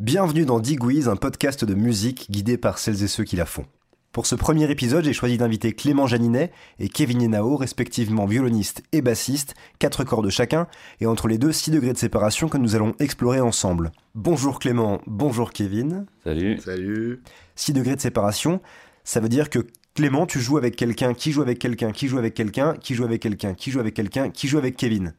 Bienvenue dans Digwiz, un podcast de musique guidé par celles et ceux qui la font. Pour ce premier épisode, j'ai choisi d'inviter Clément Janinet et Kevin Yenao, respectivement violoniste et bassiste, quatre cordes chacun, et entre les deux, 6 degrés de séparation que nous allons explorer ensemble. Bonjour Clément, bonjour Kevin. Salut. Salut. 6 degrés de séparation, ça veut dire que Clément, tu joues avec quelqu'un, qui joue avec quelqu'un, qui joue avec quelqu'un, qui joue avec quelqu'un, qui joue avec quelqu'un, qui joue avec Kevin.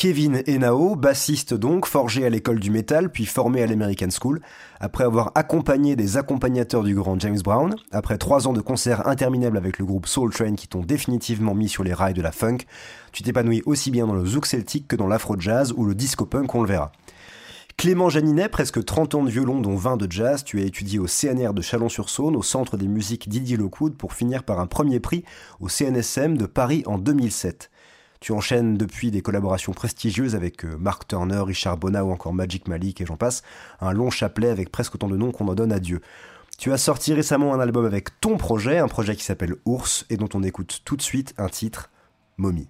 Kevin Enao, bassiste donc, forgé à l'école du métal, puis formé à l'American School, après avoir accompagné des accompagnateurs du grand James Brown, après trois ans de concerts interminables avec le groupe Soul Train qui t'ont définitivement mis sur les rails de la funk, tu t'épanouis aussi bien dans le zouk celtique que dans l'afro-jazz ou le disco-punk, on le verra. Clément Janinet, presque 30 ans de violon dont 20 de jazz, tu as étudié au CNR de Chalon-sur-Saône, au Centre des musiques Didier Lockwood pour finir par un premier prix au CNSM de Paris en 2007. Tu enchaînes depuis des collaborations prestigieuses avec euh, Mark Turner, Richard Bona ou encore Magic Malik et j'en passe, un long chapelet avec presque autant de noms qu'on en donne à Dieu. Tu as sorti récemment un album avec ton projet, un projet qui s'appelle Ours et dont on écoute tout de suite un titre, Mommy.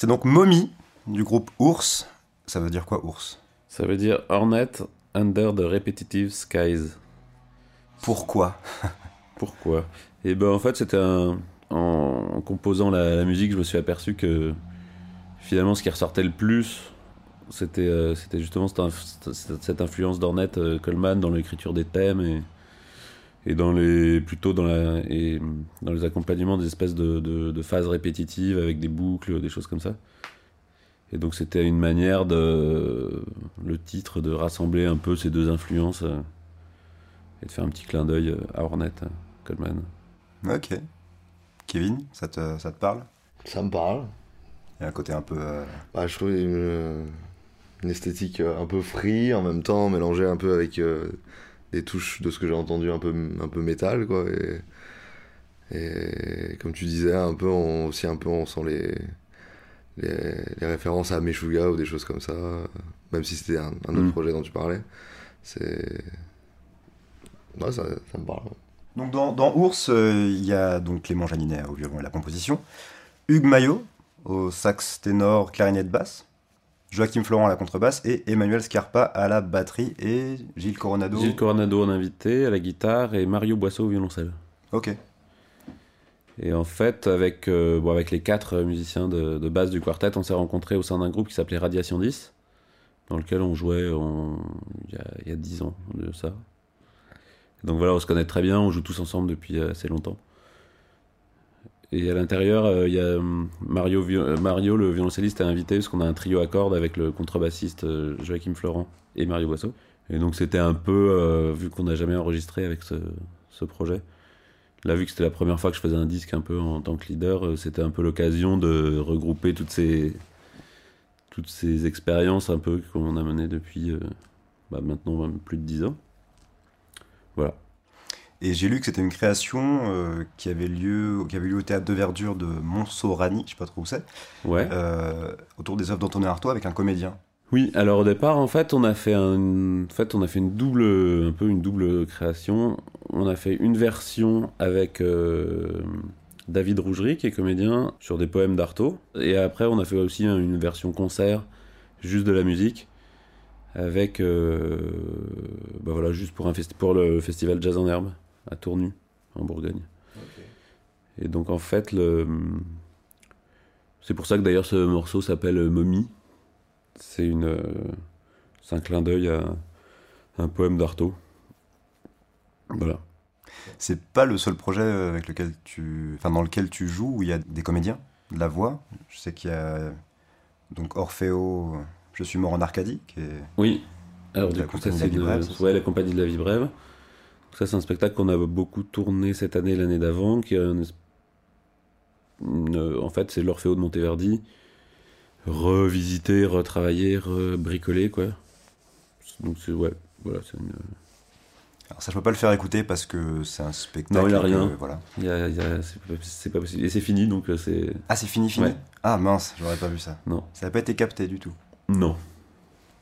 C'est donc Mommy du groupe Ours. Ça veut dire quoi Ours? Ça veut dire Hornet Under the Repetitive Skies. Pourquoi? Pourquoi? Et ben en fait c'était un... en composant la, la musique je me suis aperçu que finalement ce qui ressortait le plus c'était euh, c'était justement cette, inf- cette- cette influence d'Ornette euh, Coleman dans l'écriture des thèmes et, et dans les plutôt dans la et dans les accompagnements des espèces de, de, de phases répétitives avec des boucles des choses comme ça et donc c'était une manière de le titre de rassembler un peu ces deux influences euh, et de faire un petit clin d'œil euh, à Ornette euh, Coleman Ok. Kevin, ça te, ça te parle? Ça me parle. Il y a un côté un peu. euh, Bah, je trouve une, une esthétique un peu free en même temps, mélangée un peu avec euh, des touches de ce que j'ai entendu un peu, un peu métal, quoi. Et, et comme tu disais, un peu, on, aussi un peu, on sent les, les, les références à Meshuga ou des choses comme ça, même si c'était un, un autre Mm. projet dont tu parlais. C'est. Ouais, ça, ça me parle. Donc dans, dans Ours, euh, il y a donc Clément Janinet au violon et la composition, Hugues Maillot au sax ténor, clarinette basse, Joachim Florent à la contrebasse et Emmanuel Scarpa à la batterie et Gilles Coronado. Gilles Coronado en invité à la guitare et Mario Boisseau au violoncelle Ok. Et en fait, avec, euh, bon, avec les quatre musiciens de, de base du quartet, on s'est rencontrés au sein d'un groupe qui s'appelait Radiation 10, dans lequel on jouait en- il y a- il y a dix ans de ça. Donc voilà, on se connaît très bien, on joue tous ensemble depuis euh, assez longtemps. Et à l'intérieur, euh, il y a Mario, vi- euh, Mario, le violoncelliste, est invité parce qu'on a un trio à cordes avec le contrebassiste euh, Joachim Florent et Mario Boisseau. Et donc c'était un peu, euh, vu qu'on n'a jamais enregistré avec ce, projet, Là, vu que c'était la première fois que je faisais un disque un peu en tant que leader, euh, c'était un peu l'occasion de regrouper toutes ces, toutes ces expériences un peu qu'on a menées depuis euh, bah, maintenant plus de 10 ans. Voilà. Et j'ai lu que c'était une création euh, qui avait lieu, qui avait lieu au théâtre de Verdure de Monceau-Rani, je sais pas trop où c'est, Ouais. euh, autour des œuvres d'Antonin Artaud avec un comédien. Oui, alors au départ, en fait, on a fait un, en fait, on a fait une double, un peu une double création. On a fait une version avec euh, David Rougerie, qui est comédien, sur des poèmes d'Artaud. Et après, on a fait aussi un- une version concert, juste de la musique, avec, euh, bah voilà, juste pour un pour le festival Jazz en Herbe à Tournu, en Bourgogne. Et donc en fait, le, c'est pour ça que d'ailleurs ce morceau s'appelle Momie. C'est une, euh, c'est un clin d'œil à un poème d'Artaud. Voilà. C'est pas le seul projet euh, avec lequel tu, enfin dans lequel tu joues où il y a des comédiens, de la voix. Je sais qu'il y a donc Orfeo, Je suis mort en Arcadie, qui est Oui. Alors du coup, ça c'est la ouais, la compagnie de la vie brève. Ça c'est un spectacle qu'on a beaucoup tourné cette année, et l'année d'avant, qui une- en fait c'est l'Orfeo de Monteverdi, revisité, retravaillé, rebricolé quoi. Donc c'est ouais, voilà, c'est une- Alors ça, je peux pas le faire écouter parce que c'est un spectacle. Non, il a que- rien. voilà. il y a- il y a- c'est pas, c'est pas possible et c'est fini donc euh, c'est Ah, c'est fini, fini. Ouais. Ah mince, j'aurais pas vu ça. Non. Ça n'a pas été capté du tout. non,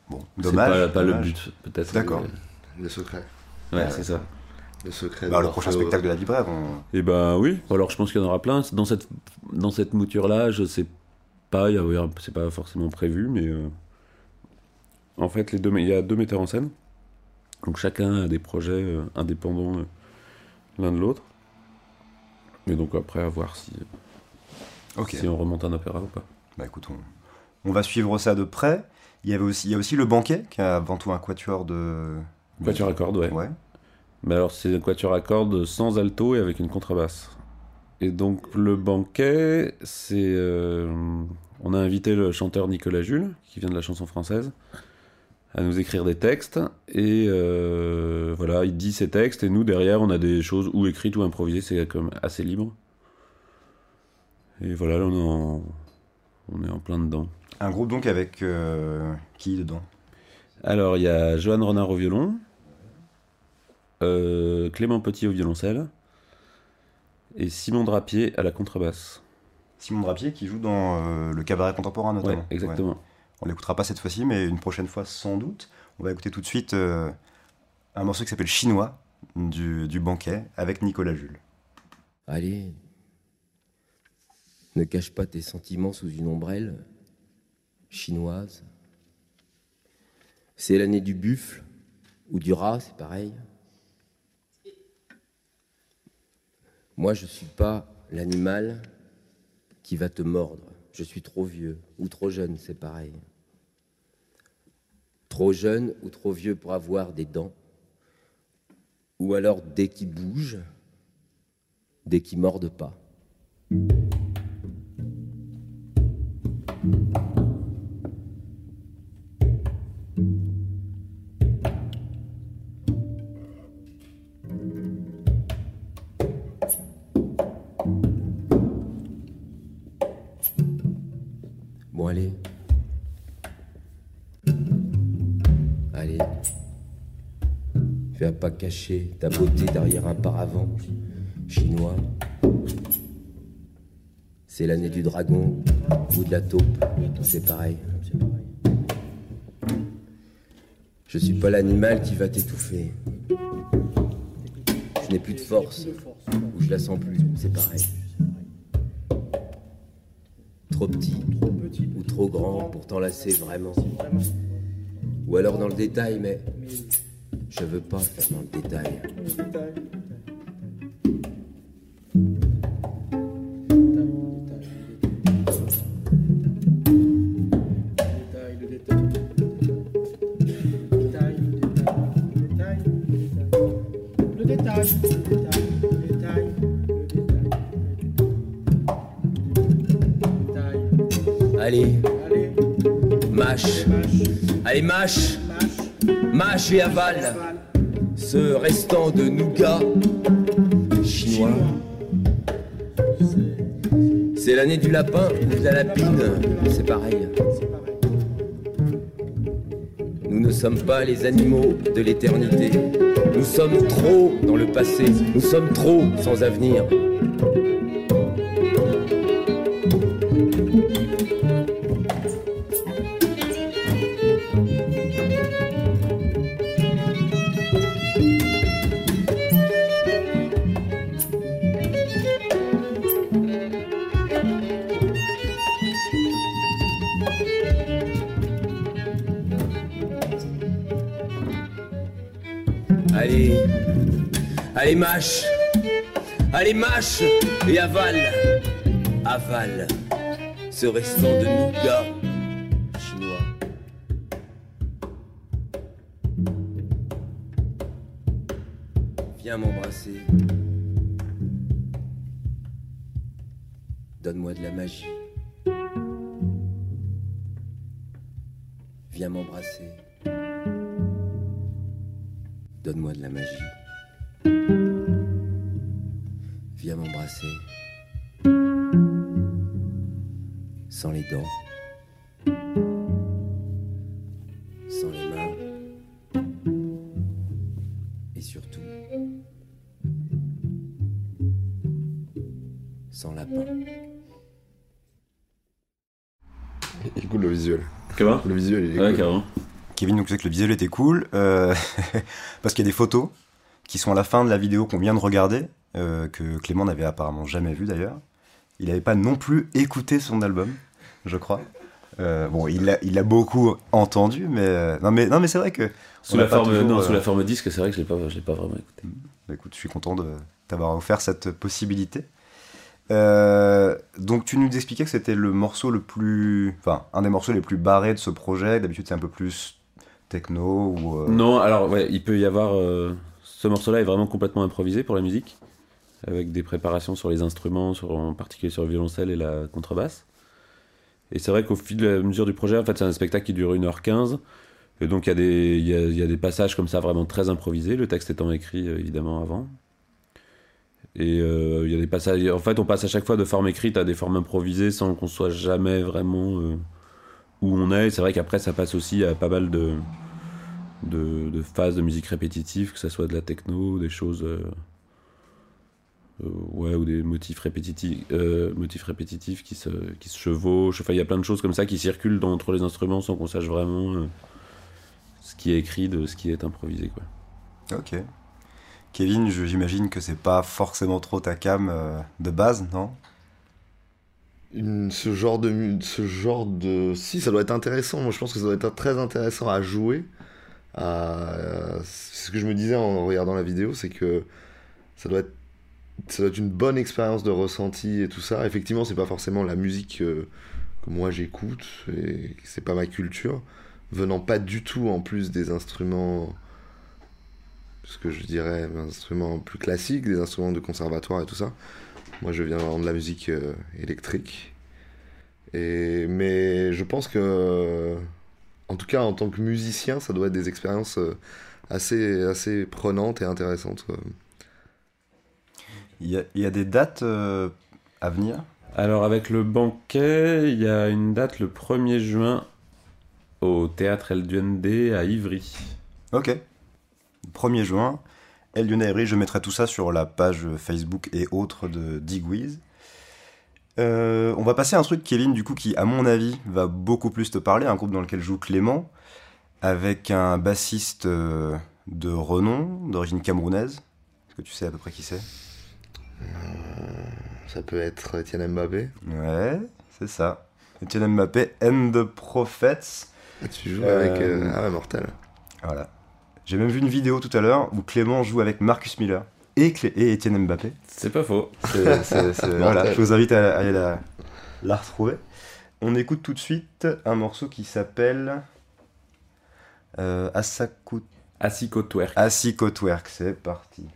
Bon, c'est dommage. pas, pas le but peut-être. D'accord. Le secret. Ouais, Ouais. c'est ça. Le secret. Bah, de le prochain spectacle de la vie brève, on... Et ben oui, alors je pense qu'il y en aura plein. Dans cette, dans cette mouture-là, je sais pas, c'est pas forcément prévu, mais euh, en fait, les deux, il y a deux metteurs en scène. Donc chacun a des projets euh, indépendants euh, l'un de l'autre. Et donc après, à voir si, Ok. si on remonte un opéra ou pas. Bah écoute, on... on va suivre ça de près. Il y avait aussi, il y a aussi le banquet qui a avant tout un quatuor de. Quatuor à cordes, ouais. Ouais. Mais alors, c'est un quatuor à cordes sans alto et avec une contrebasse. Et donc, le banquet, c'est. euh, on a invité le chanteur Nicolas Jules, qui vient de la chanson française, à nous écrire des textes. Et euh, voilà, il dit ses textes, et nous, derrière, on a des choses ou écrites ou improvisées, c'est comme assez libre. Et voilà, là, on est en, on est en plein dedans. Un groupe donc avec euh, qui dedans? Alors, il y a Johan Renard au violon, euh, Clément Petit au violoncelle et Simon Drapier à la contrebasse. Simon Drapier qui joue dans euh, le cabaret contemporain notamment. Ouais, exactement. Ouais. On l'écoutera pas cette fois-ci, mais une prochaine fois sans doute. On va écouter tout de suite euh, un morceau qui s'appelle Chinois du, du banquet avec Nicolas Jules. Allez. Ne cache pas tes sentiments sous une ombrelle chinoise. C'est l'année du buffle ou du rat, c'est pareil. Moi, je ne suis pas l'animal qui va te mordre. Je suis trop vieux ou trop jeune, c'est pareil. Trop jeune ou trop vieux pour avoir des dents. Ou alors dès qu'il bouge, dès qu'il morde pas. Bon allez. Allez. Fais pas cacher ta beauté derrière un paravent chinois. C'est l'année du dragon ou de la taupe, c'est pareil. Je suis pas l'animal qui va t'étouffer. Je n'ai plus de force, ou je la sens plus, c'est pareil. Trop petit, ou trop grand pour t'enlacer vraiment. Ou alors dans le détail, mais je veux pas faire dans le détail. Mâche, et avale aval, ce restant de nougat chinois. C'est l'année du lapin ou de la lapine, c'est pareil. Nous ne sommes pas les animaux de l'éternité. Nous sommes trop dans le passé. Nous sommes trop sans avenir. Allez mâche, allez mâche. Et avale, avale. Ce restant de nougat Il est cool le visuel. Comment Le visuel, il est Ouais, cool. carrément. Kevin nous disait que le visuel était cool, euh, parce qu'il y a des photos qui sont à la fin de la vidéo qu'on vient de regarder, euh, que Clément n'avait apparemment jamais vu d'ailleurs. Il n'avait pas non plus écouté son album, je crois. Euh, bon, il l'a, il beaucoup entendu, mais euh, non, mais non, mais c'est vrai que Sous la, forme, toujours, non, euh, sous la forme disque, c'est vrai que je l'ai pas, je l'ai pas vraiment écouté. Bah, écoute, je suis content de t'avoir offert cette possibilité. Euh, donc tu nous expliquais que c'était le morceau le plus, enfin un des morceaux les plus barrés de ce projet. D'habitude c'est un peu plus techno ou. euh, Non, alors ouais, il peut y avoir. euh, ce morceau-là est vraiment complètement improvisé pour la musique, avec des préparations sur les instruments, en particulier sur le violoncelle et la contrebasse. Et c'est vrai qu'au fil de la mesure du projet, en fait, c'est un spectacle qui dure 1h15. Et donc il y, a des- passages comme ça vraiment très improvisés, le texte étant écrit évidemment avant. Et euh, il y a des passages. En fait, on passe à chaque fois de forme écrite à des formes improvisées sans qu'on soit jamais vraiment euh, où on est. C'est vrai qu'après, ça passe aussi à pas mal de, de, phases de musique répétitive, que ce soit de la techno, des choses. euh, ouais, ou des motifs répétitifs, motifs répétitifs qui se, qui se chevauchent. Enfin, il y a plein de choses comme ça qui circulent entre les instruments sans qu'on sache vraiment ce qui est écrit de ce qui est improvisé. Quoi. Ok. Kevin, j'imagine que c'est pas forcément trop ta cam euh, de base, non? Ce genre de ce genre de si ça doit être intéressant. Moi je pense que ça doit être très intéressant à jouer à ce que je me disais en regardant la vidéo c'est que ça doit être ça doit être une bonne expérience de ressenti et tout ça. Effectivement c'est pas forcément la musique que moi j'écoute et c'est pas ma culture venant pas du tout en plus des instruments ce que je dirais des instruments plus classiques des instruments de conservatoire et tout ça moi, je viens vraiment de la musique euh, électrique. Et, mais je pense que, en tout cas, en tant que musicien, ça doit être des expériences euh, assez, assez prenantes et intéressantes. quoi. Il y a, il y a des dates euh, à venir? Alors avec le banquet, il y a une date le 1er juin au théâtre El Duende à Ivry. Ok. 1er juin, El Lyonnais je mettrai tout ça sur la page Facebook et autres de Digwiz. Euh, on va passer à un truc, Kevin, du coup, qui, à mon avis, va beaucoup plus te parler, un groupe dans lequel joue Clément, avec un bassiste euh, de renom, d'origine camerounaise. Est-ce que tu sais à peu près qui c'est? Ça peut être Etienne Mbappé. Ouais, c'est ça. Etienne Mbappé and the Prophets. Tu joues Euh, avec. euh, Ah ouais, Mortel. Voilà. J'ai même vu une vidéo tout à l'heure où Clément joue avec Marcus Miller et, Clé- et Etienne Mbappé. C'est pas faux. Voilà, je vous invite à, à aller la, la retrouver. On écoute tout de suite un morceau qui s'appelle euh, Asaku- Asiko Twerk. Asikotwerk. C'est parti.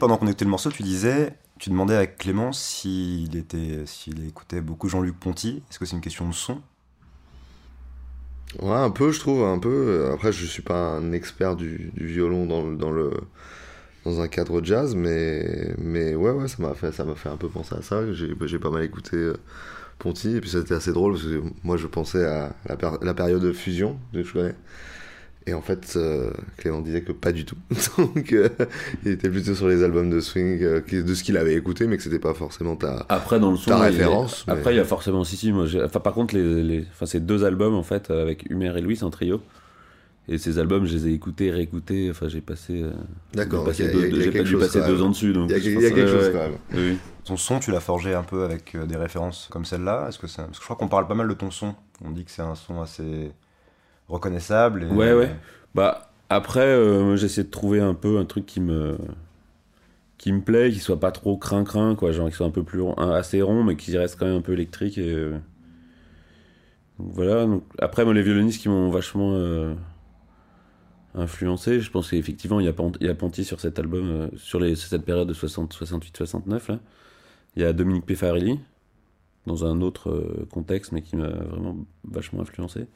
Pendant qu'on écoutait le morceau, tu disais, tu demandais à Clément s'il écoutait beaucoup Jean-Luc Ponty. Est-ce que c'est une question de son? Ouais, un peu, je trouve, un peu. Après, je suis pas un expert du, violon dans, le- dans un cadre jazz, mais mais ouais, ça m'a fait ça fait un peu penser à ça. J'ai pas mal écouté euh, Ponty et puis c'était assez drôle parce que moi je pensais à la, période de fusion je connais. Et en fait, euh, Clément disait que pas du tout. Donc, euh, il était plutôt sur les albums de swing, euh, de ce qu'il avait écouté, mais que c'était pas forcément ta. Après, dans le son, Ta il a- référence, mais- Après, il y a forcément. Si, si, moi, enfin, par contre, les, les... Enfin, c'est deux albums, en fait, avec Humer et Louis, c'est un trio. Et ces albums, je les ai écoutés, réécoutés. Enfin, j'ai passé. euh, D'accord, j'ai ok, passé il y a- deux- y a pas dû passer deux même. ans dessus. Donc Il y a, y a quelque chose ouais. quand même. Oui. Ton son, tu l'as forgé un peu avec euh, des références comme celle-là Est-ce que ça... Parce que je crois qu'on parle pas mal de ton son. On dit que c'est un son assez reconnaissable. Ouais, ouais. Bah, après, euh, j'essaie de trouver un peu un truc qui me qui me plaît, qui soit pas trop crin-crin, quoi, genre qui soit un peu plus assez rond, mais qui reste quand même un peu électrique. Euh, voilà. Donc, après, moi, les violonistes qui m'ont vachement euh, influencé, je pense qu'effectivement, il y a Pant- y a sur cet album, sur les, cette période de 60, 68, 69 là. Il y a Dominique Pefarelli dans un autre contexte, mais qui m'a vraiment vachement influencé.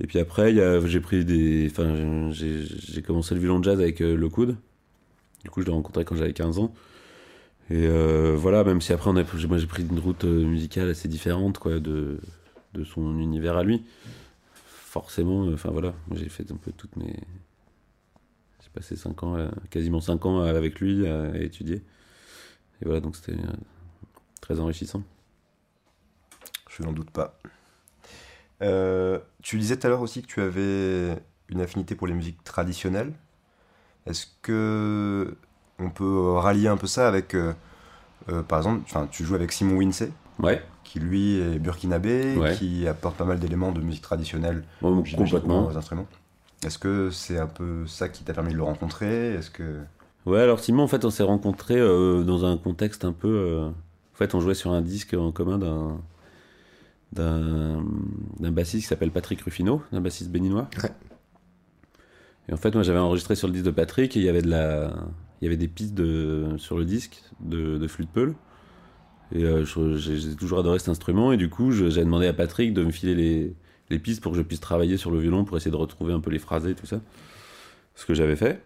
Et puis après, j'ai pris des. Enfin, j'ai commencé le violon jazz avec euh, Le Coude. Du coup, je l'ai rencontré quand j'avais 15 ans. Et euh, voilà, même si après, moi j'ai pris une route euh, musicale assez différente quoi, de, son univers à lui. Forcément, enfin voilà, j'ai fait un peu toutes mes. J'ai passé 5 ans, quasiment 5 ans avec lui à, étudier. Et voilà, donc c'était très enrichissant. Je n'en doute pas. Euh, tu disais tout à l'heure aussi que tu avais une affinité pour les musiques traditionnelles. Est-ce que on peut rallier un peu ça avec, euh, euh, par exemple, enfin, tu joues avec Simon Winsey, Ouais, qui lui est burkinabé, Ouais. qui apporte pas mal d'éléments de musique traditionnelle, complètement. aux instruments. Est-ce que c'est un peu ça qui t'a permis de le rencontrer? Est-ce que Ouais, alors Simon, en fait, on s'est rencontrés euh, dans un contexte un peu. En fait, on jouait sur un disque en commun d'un d'un d'un bassiste qui s'appelle Patrick Ruffino, un bassiste béninois. Ouais. Et en fait, moi, j'avais enregistré sur le disque de Patrick et il y avait de la, il y avait des pistes de sur le disque de, de flûte peul. Et euh, j'ai toujours adoré cet instrument et du coup, j'avais demandé à Patrick de me filer les les pistes pour que je puisse travailler sur le violon pour essayer de retrouver un peu les phrasés et tout ça. Ce que j'avais fait.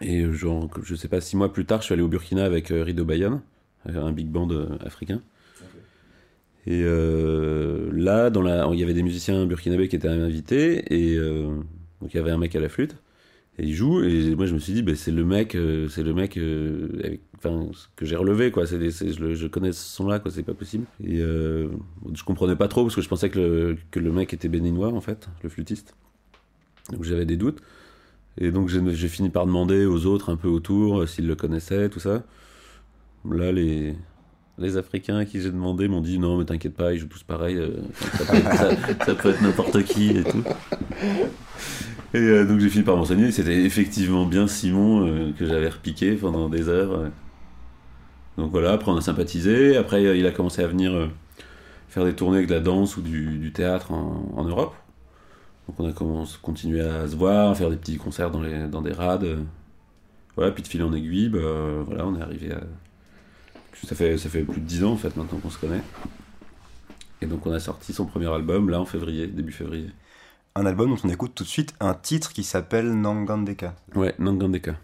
Et genre, je sais pas, six mois plus tard, je suis allé au Burkina avec euh, Rido Bayan, euh, un big band africain. Et euh, là, dans la, il y avait des musiciens burkinabés qui étaient invités, et euh, donc il y avait un mec à la flûte, et il joue, et moi je me suis dit, bah, c'est le mec, euh, c'est le mec que j'ai relevé, quoi. Des- je, connais ce son-là, quoi. C'est pas possible. Et je comprenais pas trop parce que je pensais que le, que le mec était béninois en fait, le flûtiste. Donc j'avais des doutes. Et donc j'ai fini par demander aux autres un peu autour s'ils le connaissaient, tout ça. Là, les, les Africains qui j'ai demandé m'ont dit non, mais t'inquiète pas, ils jouent tous pareil, euh, ça, peut être, ça- peut n'importe qui et tout. Et euh, donc j'ai fini par m'enseigner, c'était effectivement bien Simon euh, que j'avais repiqué pendant des heures. Donc voilà, après on a sympathisé, après il a commencé à venir faire des tournées avec de la danse ou du, théâtre en, Europe. Donc on a commencé, continué à se voir, faire des petits concerts dans, les, dans des rades. Voilà, puis de fil en aiguille, bah, voilà, on est arrivé à... Ça fait, ça fait plus de 10 ans en fait maintenant qu'on se connaît. Et donc on a sorti son premier album là en février, début février. un album dont on écoute tout de suite un titre qui s'appelle Nangandeka Ouais, Nangandeka.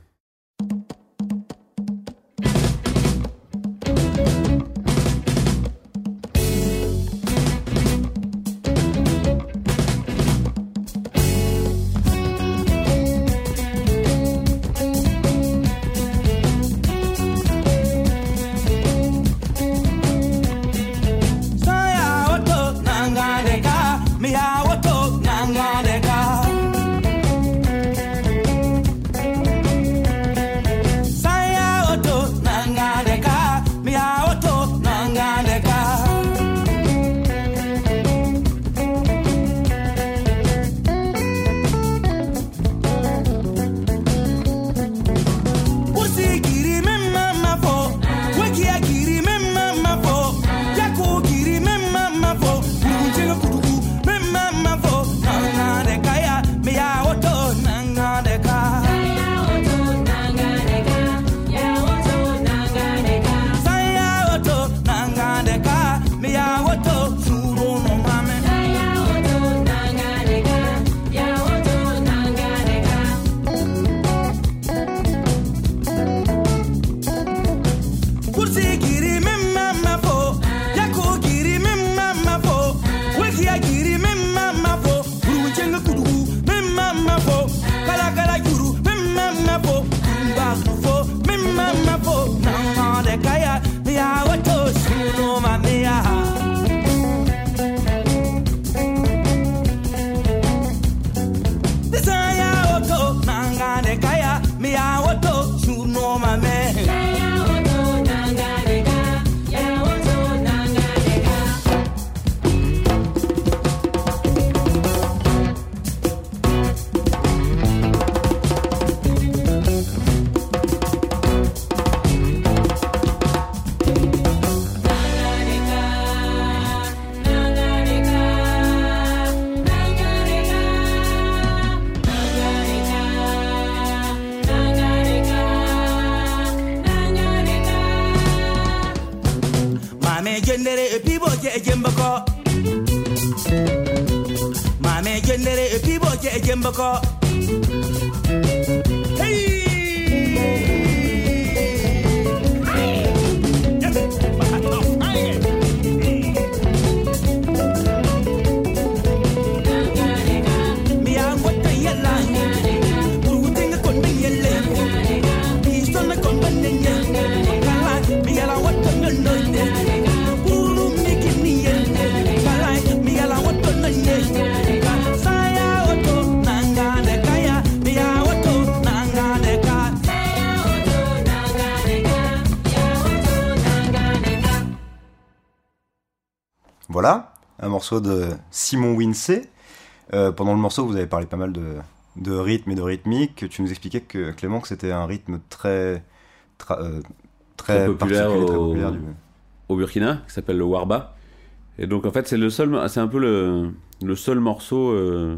Morceau de Simon Winsey. Euh, pendant le morceau, vous avez parlé pas mal de, de rythme et de rythmique. Tu nous expliquais que Clément que c'était un rythme très tra- euh, très, Très populaire très au- populaire du- au Burkina, qui s'appelle le Warba. Et donc en fait c'est le seul, c'est un peu le, le seul morceau euh,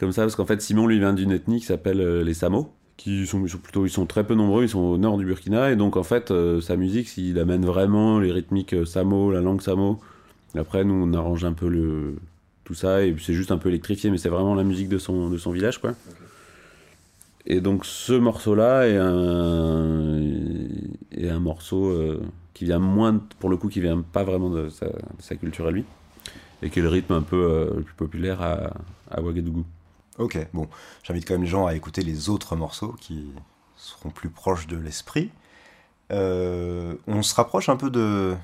comme ça, parce qu'en fait Simon lui vient d'une ethnie qui s'appelle les Samo, qui sont, plutôt, ils sont très peu nombreux, ils sont au nord du Burkina, et donc en fait sa musique, il amène vraiment les rythmiques Samo, la langue Samo. Après nous on arrange un peu le tout ça et c'est juste un peu électrifié, mais c'est vraiment la musique de son de son village quoi. Et donc ce morceau-là est un, est un morceau euh, qui vient moins, pour le coup, qui vient pas vraiment de sa, de sa culture à lui, et qui est le rythme un peu euh, le plus populaire à, à Ouagadougou. Ok, bon, j'invite quand même les gens à écouter les autres morceaux qui seront plus proches de l'esprit. Euh, on se rapproche un peu de,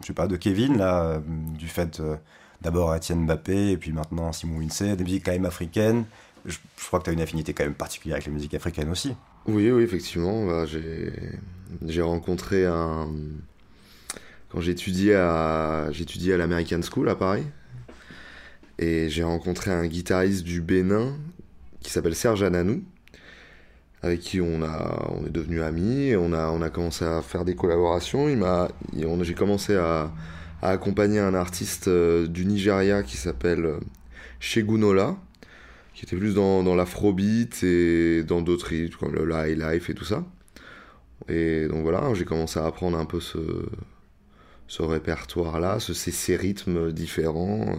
je sais pas, de Kevin là, euh, du fait euh, d'abord Etienne Mbappé et puis maintenant Simon Winsey, des musiques quand même africaines. Je, crois que tu as une affinité quand même particulière avec les musiques africaines aussi. Oui, oui, effectivement. bah, j'ai, j'ai rencontré un. Quand j'étudiais à, j'étudiais à l'American School à Paris. Et j'ai rencontré un guitariste du Bénin qui s'appelle Serge Ananou, avec qui on, a, on est devenus amis. On, a, on a commencé à faire des collaborations. Il m'a, j'ai commencé à, accompagner un artiste euh, du Nigeria qui s'appelle euh, Shegunola qui était plus dans, dans l'afrobeat et dans d'autres rythmes, comme le high life et tout ça. Et donc voilà, j'ai commencé à apprendre un peu ce, répertoire-là, ce, ces, ces rythmes différents.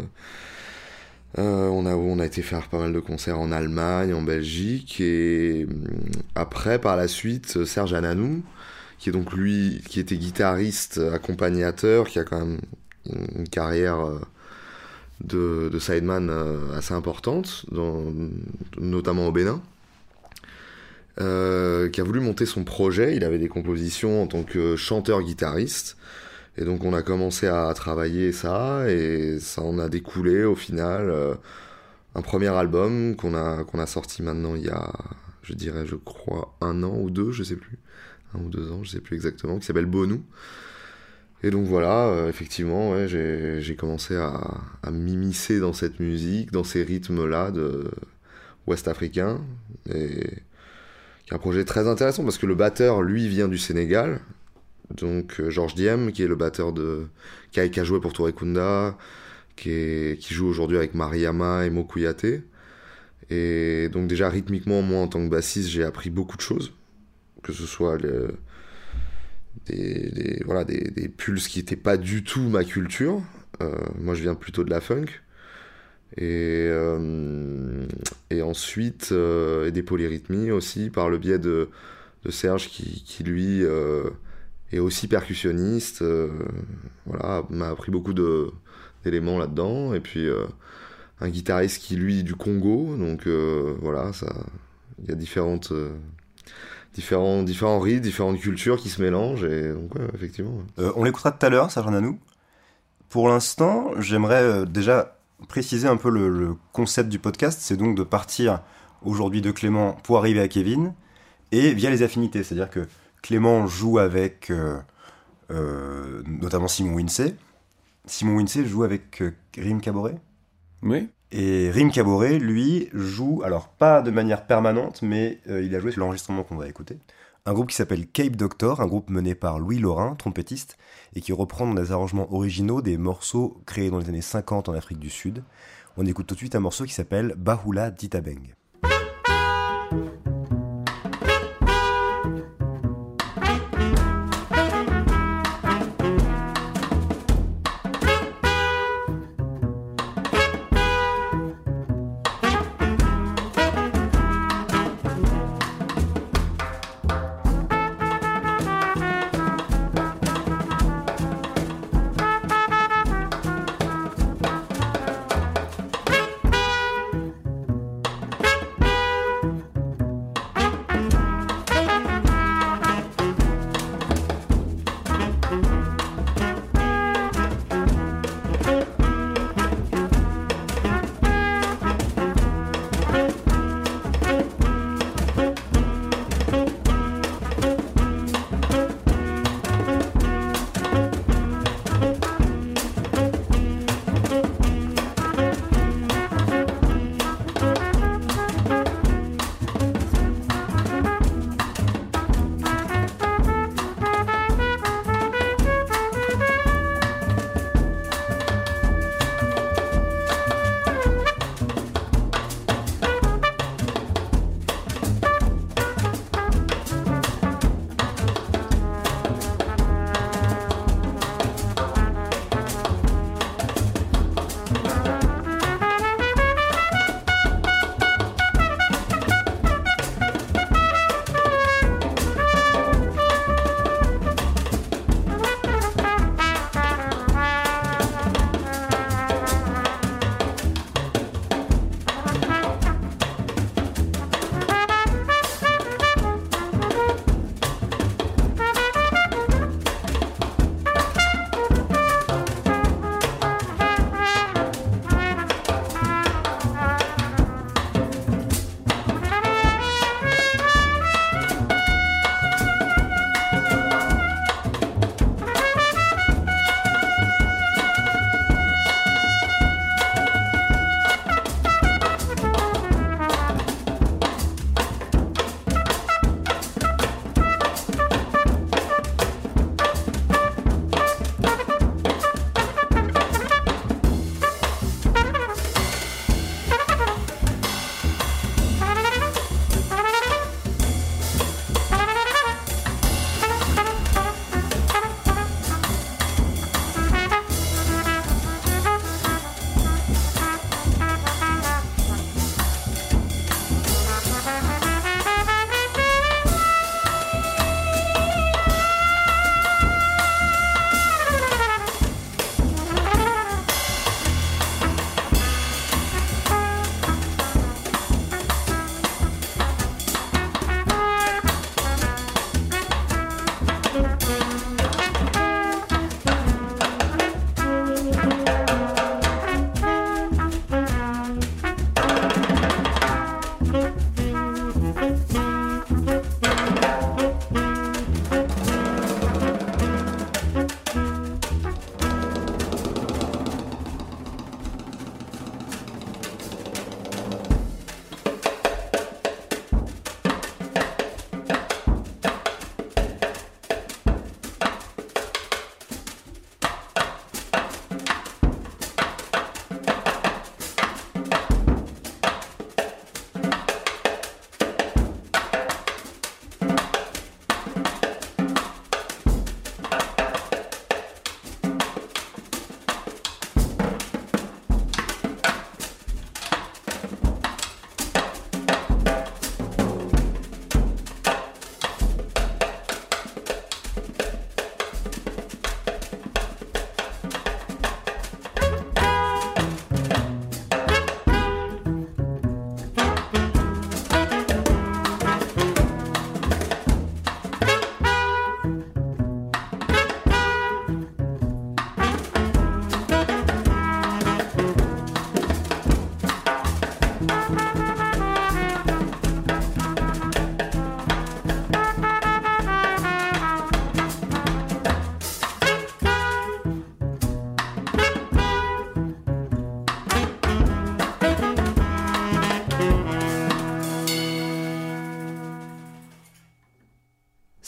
Euh, on, a, été faire pas mal de concerts en Allemagne, en Belgique, et hum, après, par la suite, Serge Ananou, qui est donc lui, qui était guitariste, accompagnateur, qui a quand même une, carrière euh, de, de sideman euh, assez importante, notamment au Bénin, euh, qui a voulu monter son projet. Il avait des compositions en tant que chanteur-guitariste. Et donc on a commencé à travailler ça, et ça en a découlé au final euh, un premier album qu'on a, qu'on a sorti maintenant il y a, je dirais, je crois, un an ou deux, je sais plus, un ou deux ans, je sais plus exactement, qui s'appelle Bonou. Et donc voilà, euh, effectivement, ouais, j'ai commencé à, à m'immiscer dans cette musique, dans ces rythmes-là de ouest africain, et qui est un projet très intéressant parce que le batteur, lui, vient du Sénégal, donc euh, Georges Diem, qui est le batteur de qui a, qui a joué pour Touré Kunda, qui, joue aujourd'hui avec Mariama et Mokuyate. Et donc déjà rythmiquement, moi en tant que bassiste, j'ai appris beaucoup de choses, que ce soit des, voilà, des, des pulses qui n'étaient pas du tout ma culture. Euh, moi, je viens plutôt de la funk. Et, euh, et ensuite, et des polyrythmies aussi, par le biais de, Serge, qui lui est aussi percussionniste. euh, voilà, m'a appris beaucoup d'éléments là-dedans. Et puis, euh, un guitariste qui, lui, est du Congo. Donc, euh, voilà, ça, il y a différentes. différents, différents rythmes, différentes cultures qui se mélangent, et donc, ouais, effectivement. on l'écoutera tout à l'heure, Serge Nanou. Pour l'instant, j'aimerais déjà préciser un peu le concept du podcast. C'est donc de partir aujourd'hui de Clément pour arriver à Kevin et via les affinités. C'est-à-dire que Clément joue avec euh, euh, notamment Simon Winsey. Simon Winsey joue avec euh, Rim Caboret. Oui. Et Rim Caboret, lui, joue, alors pas de manière permanente, mais il a joué sur l'enregistrement qu'on va écouter. Un groupe qui s'appelle Cape Doctor, un groupe mené par Louis Laurin, trompettiste, et qui reprend dans des arrangements originaux des morceaux créés dans les années 50 en Afrique du Sud. On écoute tout de suite un morceau qui s'appelle Bahula Ditabeng.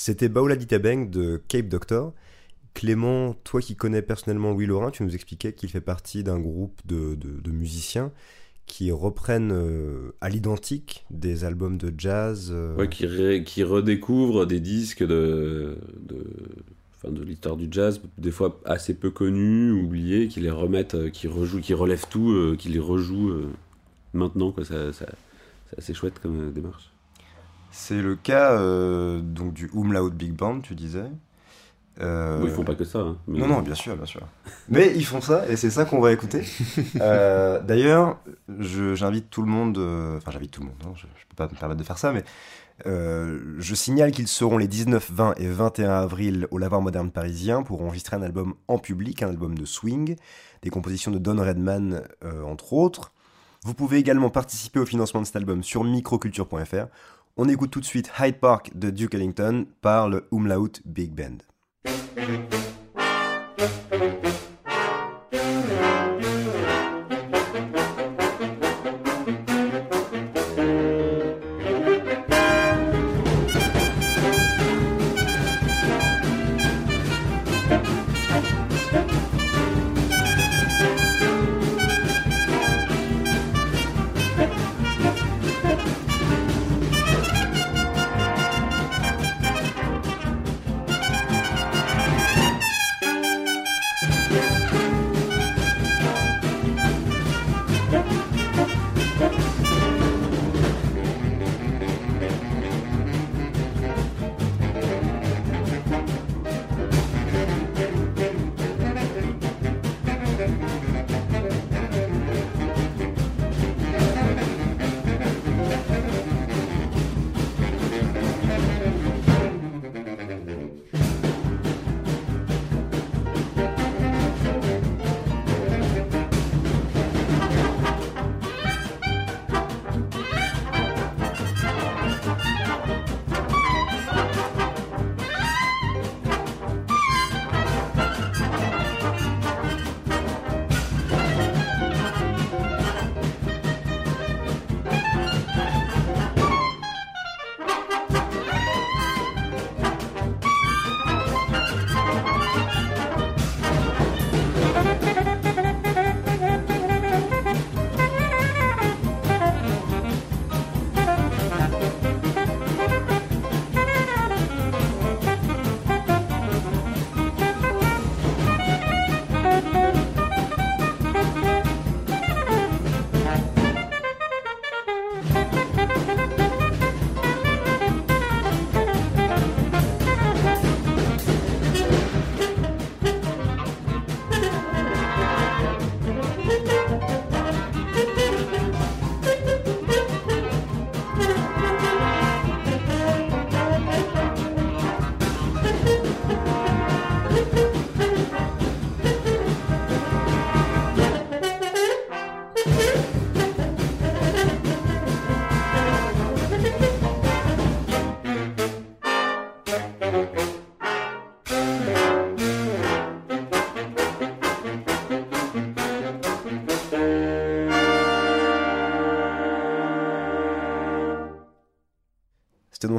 C'était Baola Ditabeng de Cape Doctor. Clément, toi qui connais personnellement Louis Laurin, tu nous expliquais qu'il fait partie d'un groupe de, musiciens qui reprennent euh, à l'identique des albums de jazz. euh, qui, ré- qui redécouvre des disques de, de, l'histoire du jazz, des fois assez peu connus, oubliés, qui les remettent, euh, qui rejouent, relèvent tout, euh, qui les rejouent maintenant. Ça, c'est assez chouette comme démarche. C'est le cas euh, donc du Umlaut Big Band, tu disais. Euh, Bon, ils font pas que ça. hein, mais- Non, non, bien sûr, bien sûr. Mais ils font ça, et c'est ça qu'on va écouter. Euh, D'ailleurs, je- j'invite tout le monde, euh, enfin j'invite tout le monde, non, je, je peux pas me permettre de faire ça, mais je signale qu'ils seront les 19, 20 et 21 avril au Lavoir Moderne Parisien pour enregistrer un album en public, un album de swing, des compositions de Don Redman, entre autres. Vous pouvez également participer au financement de cet album sur microculture.fr. On écoute tout de suite Hyde Park de Duke Ellington par le Umlaut Big Band.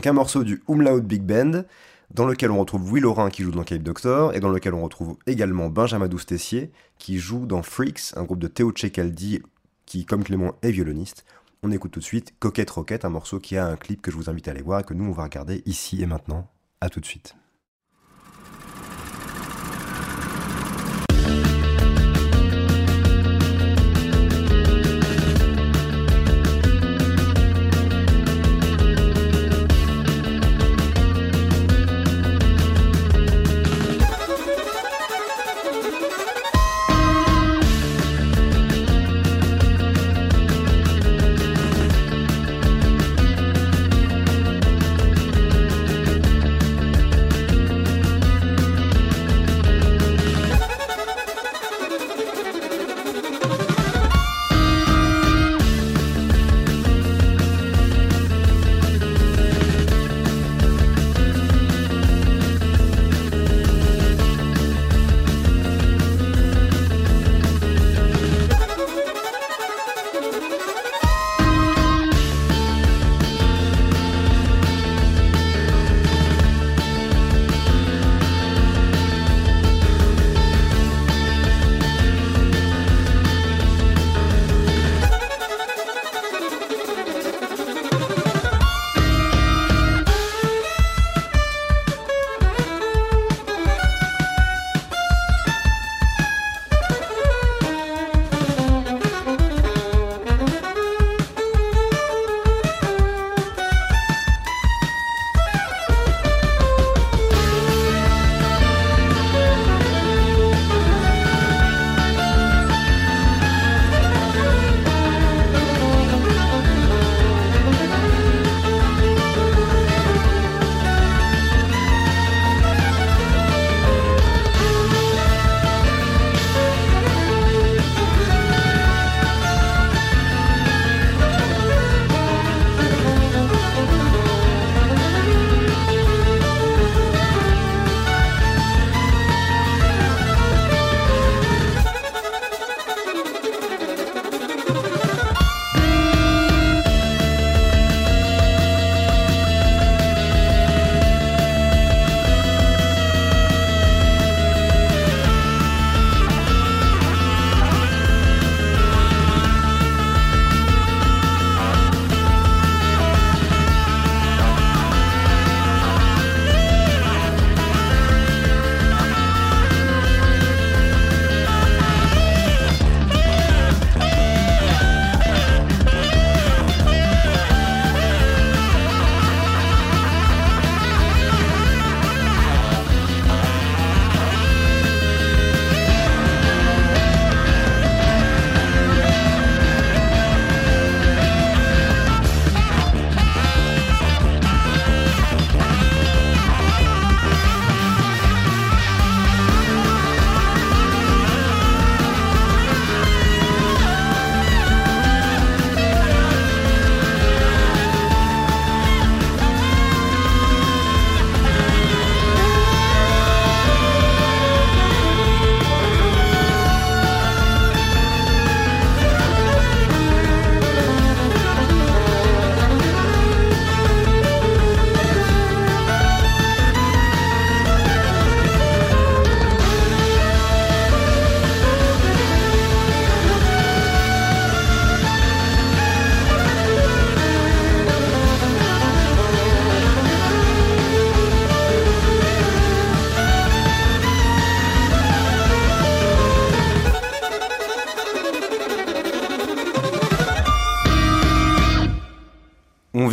Donc un morceau du Umlaut Big Band, dans lequel on retrouve Louis Laurin qui joue dans Cape Doctor, et dans lequel on retrouve également Benjamin Doustessier qui joue dans Freaks, un groupe de Théo Tchekaldi qui, comme Clément, est violoniste. On écoute tout de suite Coquette Roquette, un morceau qui a un clip que je vous invite à aller voir et que nous on va regarder ici et maintenant. À tout de suite.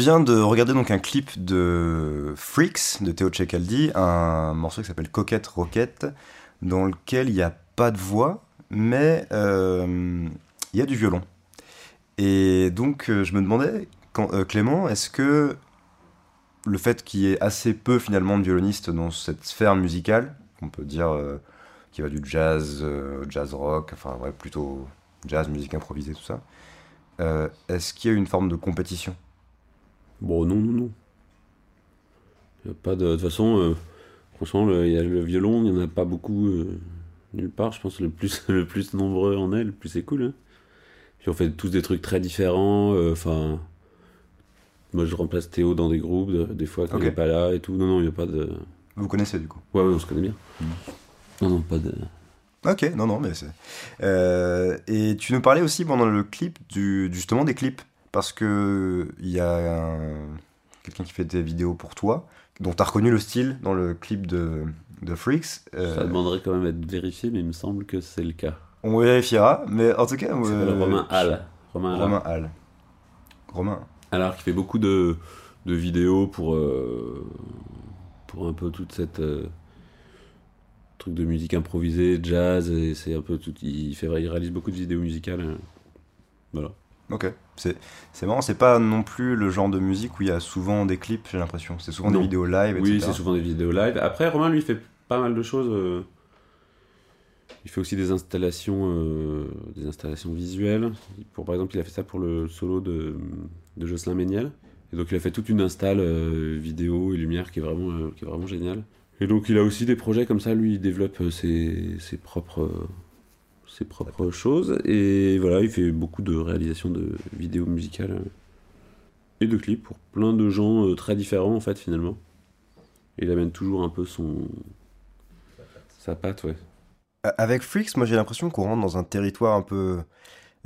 Vient de regarder donc un clip de Freaks de Théo Tchekaldi, un morceau qui s'appelle Coquette Roquette, dans lequel il n'y a pas de voix, mais euh, il y a du violon. Et donc euh, je me demandais, euh, Clément, est-ce que le fait qu'il y ait assez peu finalement de violonistes dans cette sphère musicale, on peut dire euh, qui va du jazz, jazz rock, enfin ouais, plutôt jazz, musique improvisée, tout ça, est-ce qu'il y a une forme de compétition? Bon, non, non, non. Y a pas de... de toute façon, euh, franchement, le, y a le violon, il n'y en a pas beaucoup euh, nulle part. Je pense que le plus, le plus nombreux en est, le plus c'est cool. hein. Puis on fait tous des trucs très différents. euh, Enfin, moi je remplace Théo dans des groupes, de- des fois quand Ok. il n'est pas là et tout. Non, non, il n'y a pas de. Vous connaissez du coup? Ouais, ouais, on se connaît bien. Non, non, pas de. Ok, non, non, mais c'est. Euh, et tu nous parlais aussi pendant le clip du, justement des clips, parce que il y a un- quelqu'un qui fait des vidéos pour toi, dont tu as reconnu le style dans le clip de, de Freaks. Euh, Ça demanderait quand même à être vérifié, mais il me semble que c'est le cas. on vérifiera, mais en tout cas. Euh, Romain Hall. Romain Hall. Romain Hall. Romain. Alors qui fait beaucoup de, de vidéos pour, euh, pour un peu toute cette euh, truc de musique improvisée, jazz, et c'est un peu tout. Il, fait, il réalise beaucoup de vidéos musicales. euh. Voilà. Ok, c'est c'est marrant, c'est pas non plus le genre de musique où il y a souvent des clips, j'ai l'impression. C'est souvent Non. des vidéos live, Oui, etc. c'est souvent des vidéos live. Après, Romain, lui, fait pas mal de choses. euh. Il fait aussi des installations, euh, des installations visuelles. Pour, par exemple, il a fait ça pour le solo de, de Jocelyn Méniel. Et donc, il a fait toute une install euh, vidéo et lumière qui est vraiment, qui est vraiment géniale. Et donc, il a aussi des projets comme ça. Lui, il développe ses, ses propres, ses propres choses. Et voilà, il fait beaucoup de réalisations de vidéos musicales euh, et de clips pour plein de gens euh, très différents, en fait, finalement. Il amène toujours un peu son. Sa patte, ouais. Avec Freaks, moi j'ai l'impression qu'on rentre dans un territoire un peu.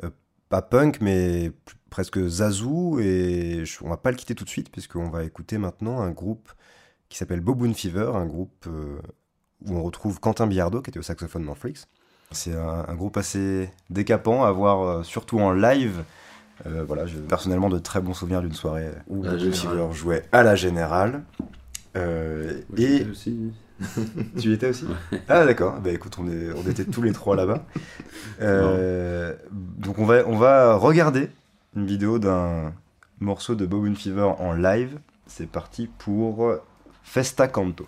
euh, pas punk, mais presque zazou. Et on va pas le quitter tout de suite, puisqu'on va écouter maintenant un groupe qui s'appelle Boboon Fever, un groupe où on retrouve Quentin Biardo, qui était au saxophone dans Freaks. C'est un, un groupe assez décapant à voir, euh, surtout en live. Euh, voilà, j'ai personnellement de très bons souvenirs d'une soirée où La Boboon Générale. Fever jouait à la Générale. Euh, et aussi. tu y étais aussi Ah d'accord, bah écoute, on, est, on était tous les trois là-bas. Euh, donc on va, on va regarder une vidéo d'un morceau de Bowen Fever en live. C'est parti pour Festa Canto.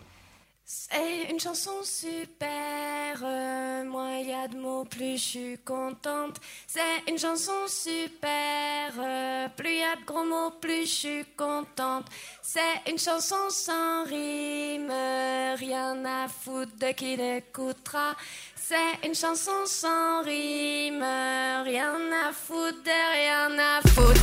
C'est une chanson super, euh, moins il y a de mots, plus je suis contente. C'est une chanson super, euh, plus il y a de gros mots, plus je suis contente. C'est une chanson sans rime, euh, rien à foutre de qui l'écoutera. C'est une chanson sans rime, euh, rien à foutre de rien à foutre.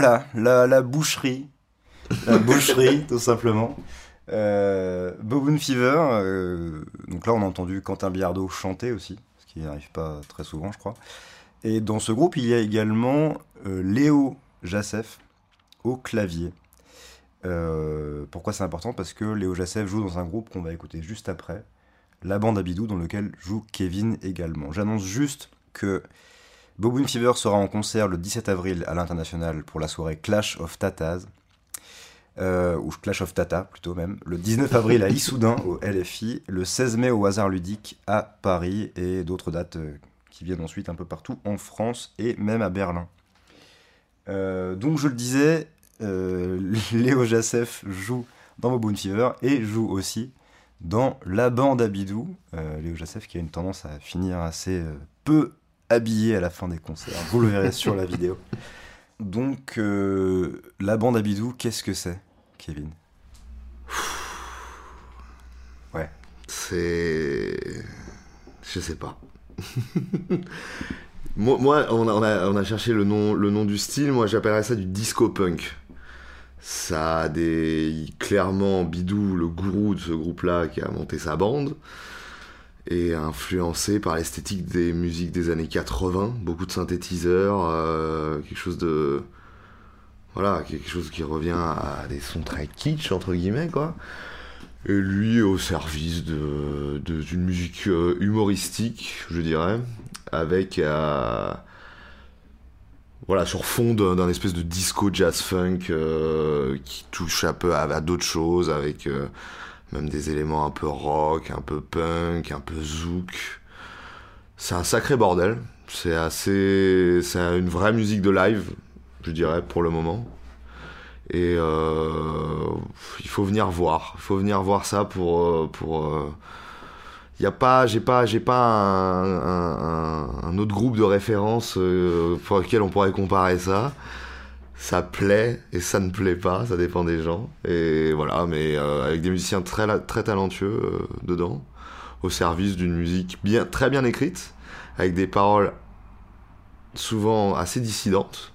Voilà, la, la boucherie. La boucherie, tout simplement. Euh, Baboon Fever, euh, donc là on a entendu Quentin Biardeau chanter aussi, ce qui n'arrive pas très souvent, je crois. Et dans ce groupe, il y a également euh, Léo Jassef au clavier. Euh, pourquoi c'est important? Parce que Léo Jassef joue dans un groupe qu'on va écouter juste après, la bande Abidou, dans lequel joue Kevin également. J'annonce juste que Baboon Fever sera en concert le 17 avril à l'international pour la soirée Clash of Tatas, euh, ou Clash of Tata plutôt même, le 19 avril à Issoudun au LFI, le 16 mai au Hasard Ludique à Paris et d'autres dates euh, qui viennent ensuite un peu partout en France et même à Berlin. Euh, donc je le disais, Léo Jassef joue dans Baboon Fever et joue aussi dans la bande Abidou. Léo Jassef qui a une tendance à finir assez peu habillé à la fin des concerts. Vous le verrez sur la vidéo. Donc euh, la bande Abidou, qu'est-ce que c'est, Kevin? C'est. Je sais pas. moi, moi, on, a, on, a, on a cherché le nom, le nom du style. Moi, j'appellerais ça du disco punk. Ça a des. Clairement, Bidou, le gourou de ce groupe-là, qui a monté sa bande, est influencé par l'esthétique des musiques des années 80. Beaucoup de synthétiseurs, euh, quelque chose de. Voilà, quelque chose qui revient à des sons très kitsch, entre guillemets, quoi. Et lui au service de d'une musique euh, humoristique, je dirais, avec euh, voilà sur fond d'un espèce de disco jazz funk qui touche un peu à, d'autres choses, avec même des éléments un peu rock, un peu punk, un peu zouk. C'est un sacré bordel. C'est assez, c'est une vraie musique de live, je dirais pour le moment. Et euh, il faut venir voir. Il faut venir voir ça pour. euh, euh, y a pas, j'ai pas, j'ai pas un, autre groupe de référence pour lequel on pourrait comparer ça. Ça plaît et ça ne plaît pas, ça dépend des gens. Et voilà, mais euh, avec des musiciens très, très talentueux euh, dedans, au service d'une musique bien, très bien écrite, avec des paroles souvent assez dissidentes.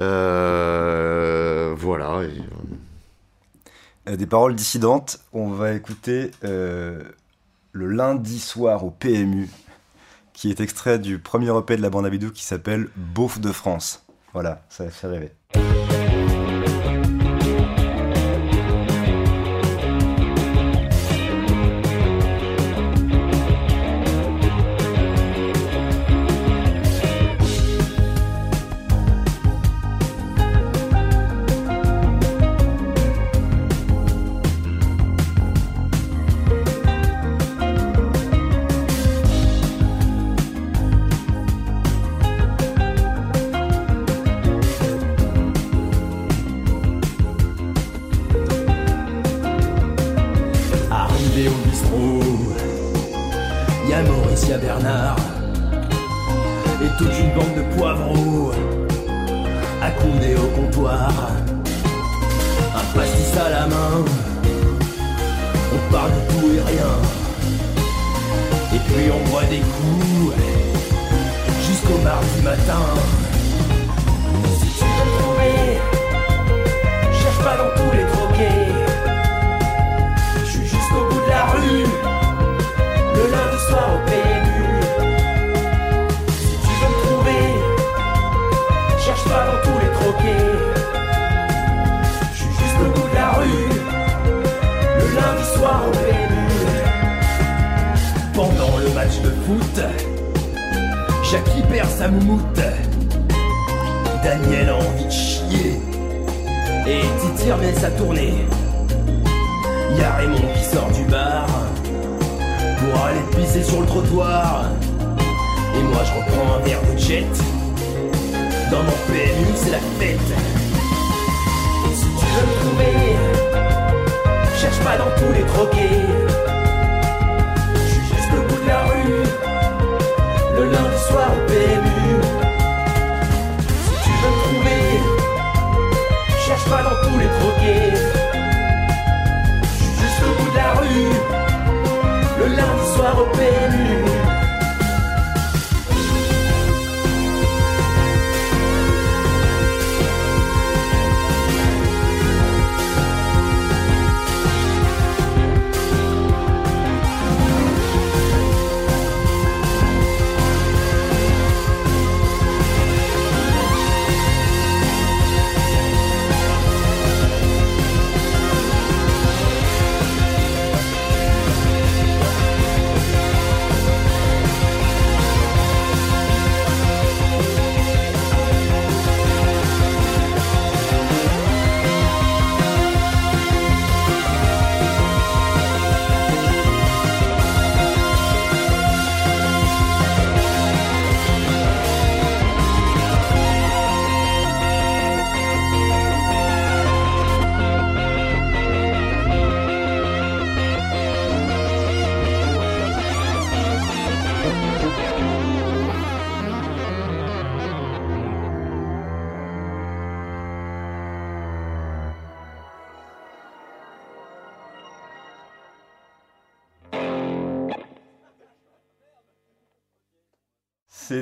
Euh, voilà. Des paroles dissidentes, on va écouter le lundi soir au PMU, qui est extrait du premier EP de la bande Abidou qui s'appelle Beauf de France. Voilà, ça fait rêver.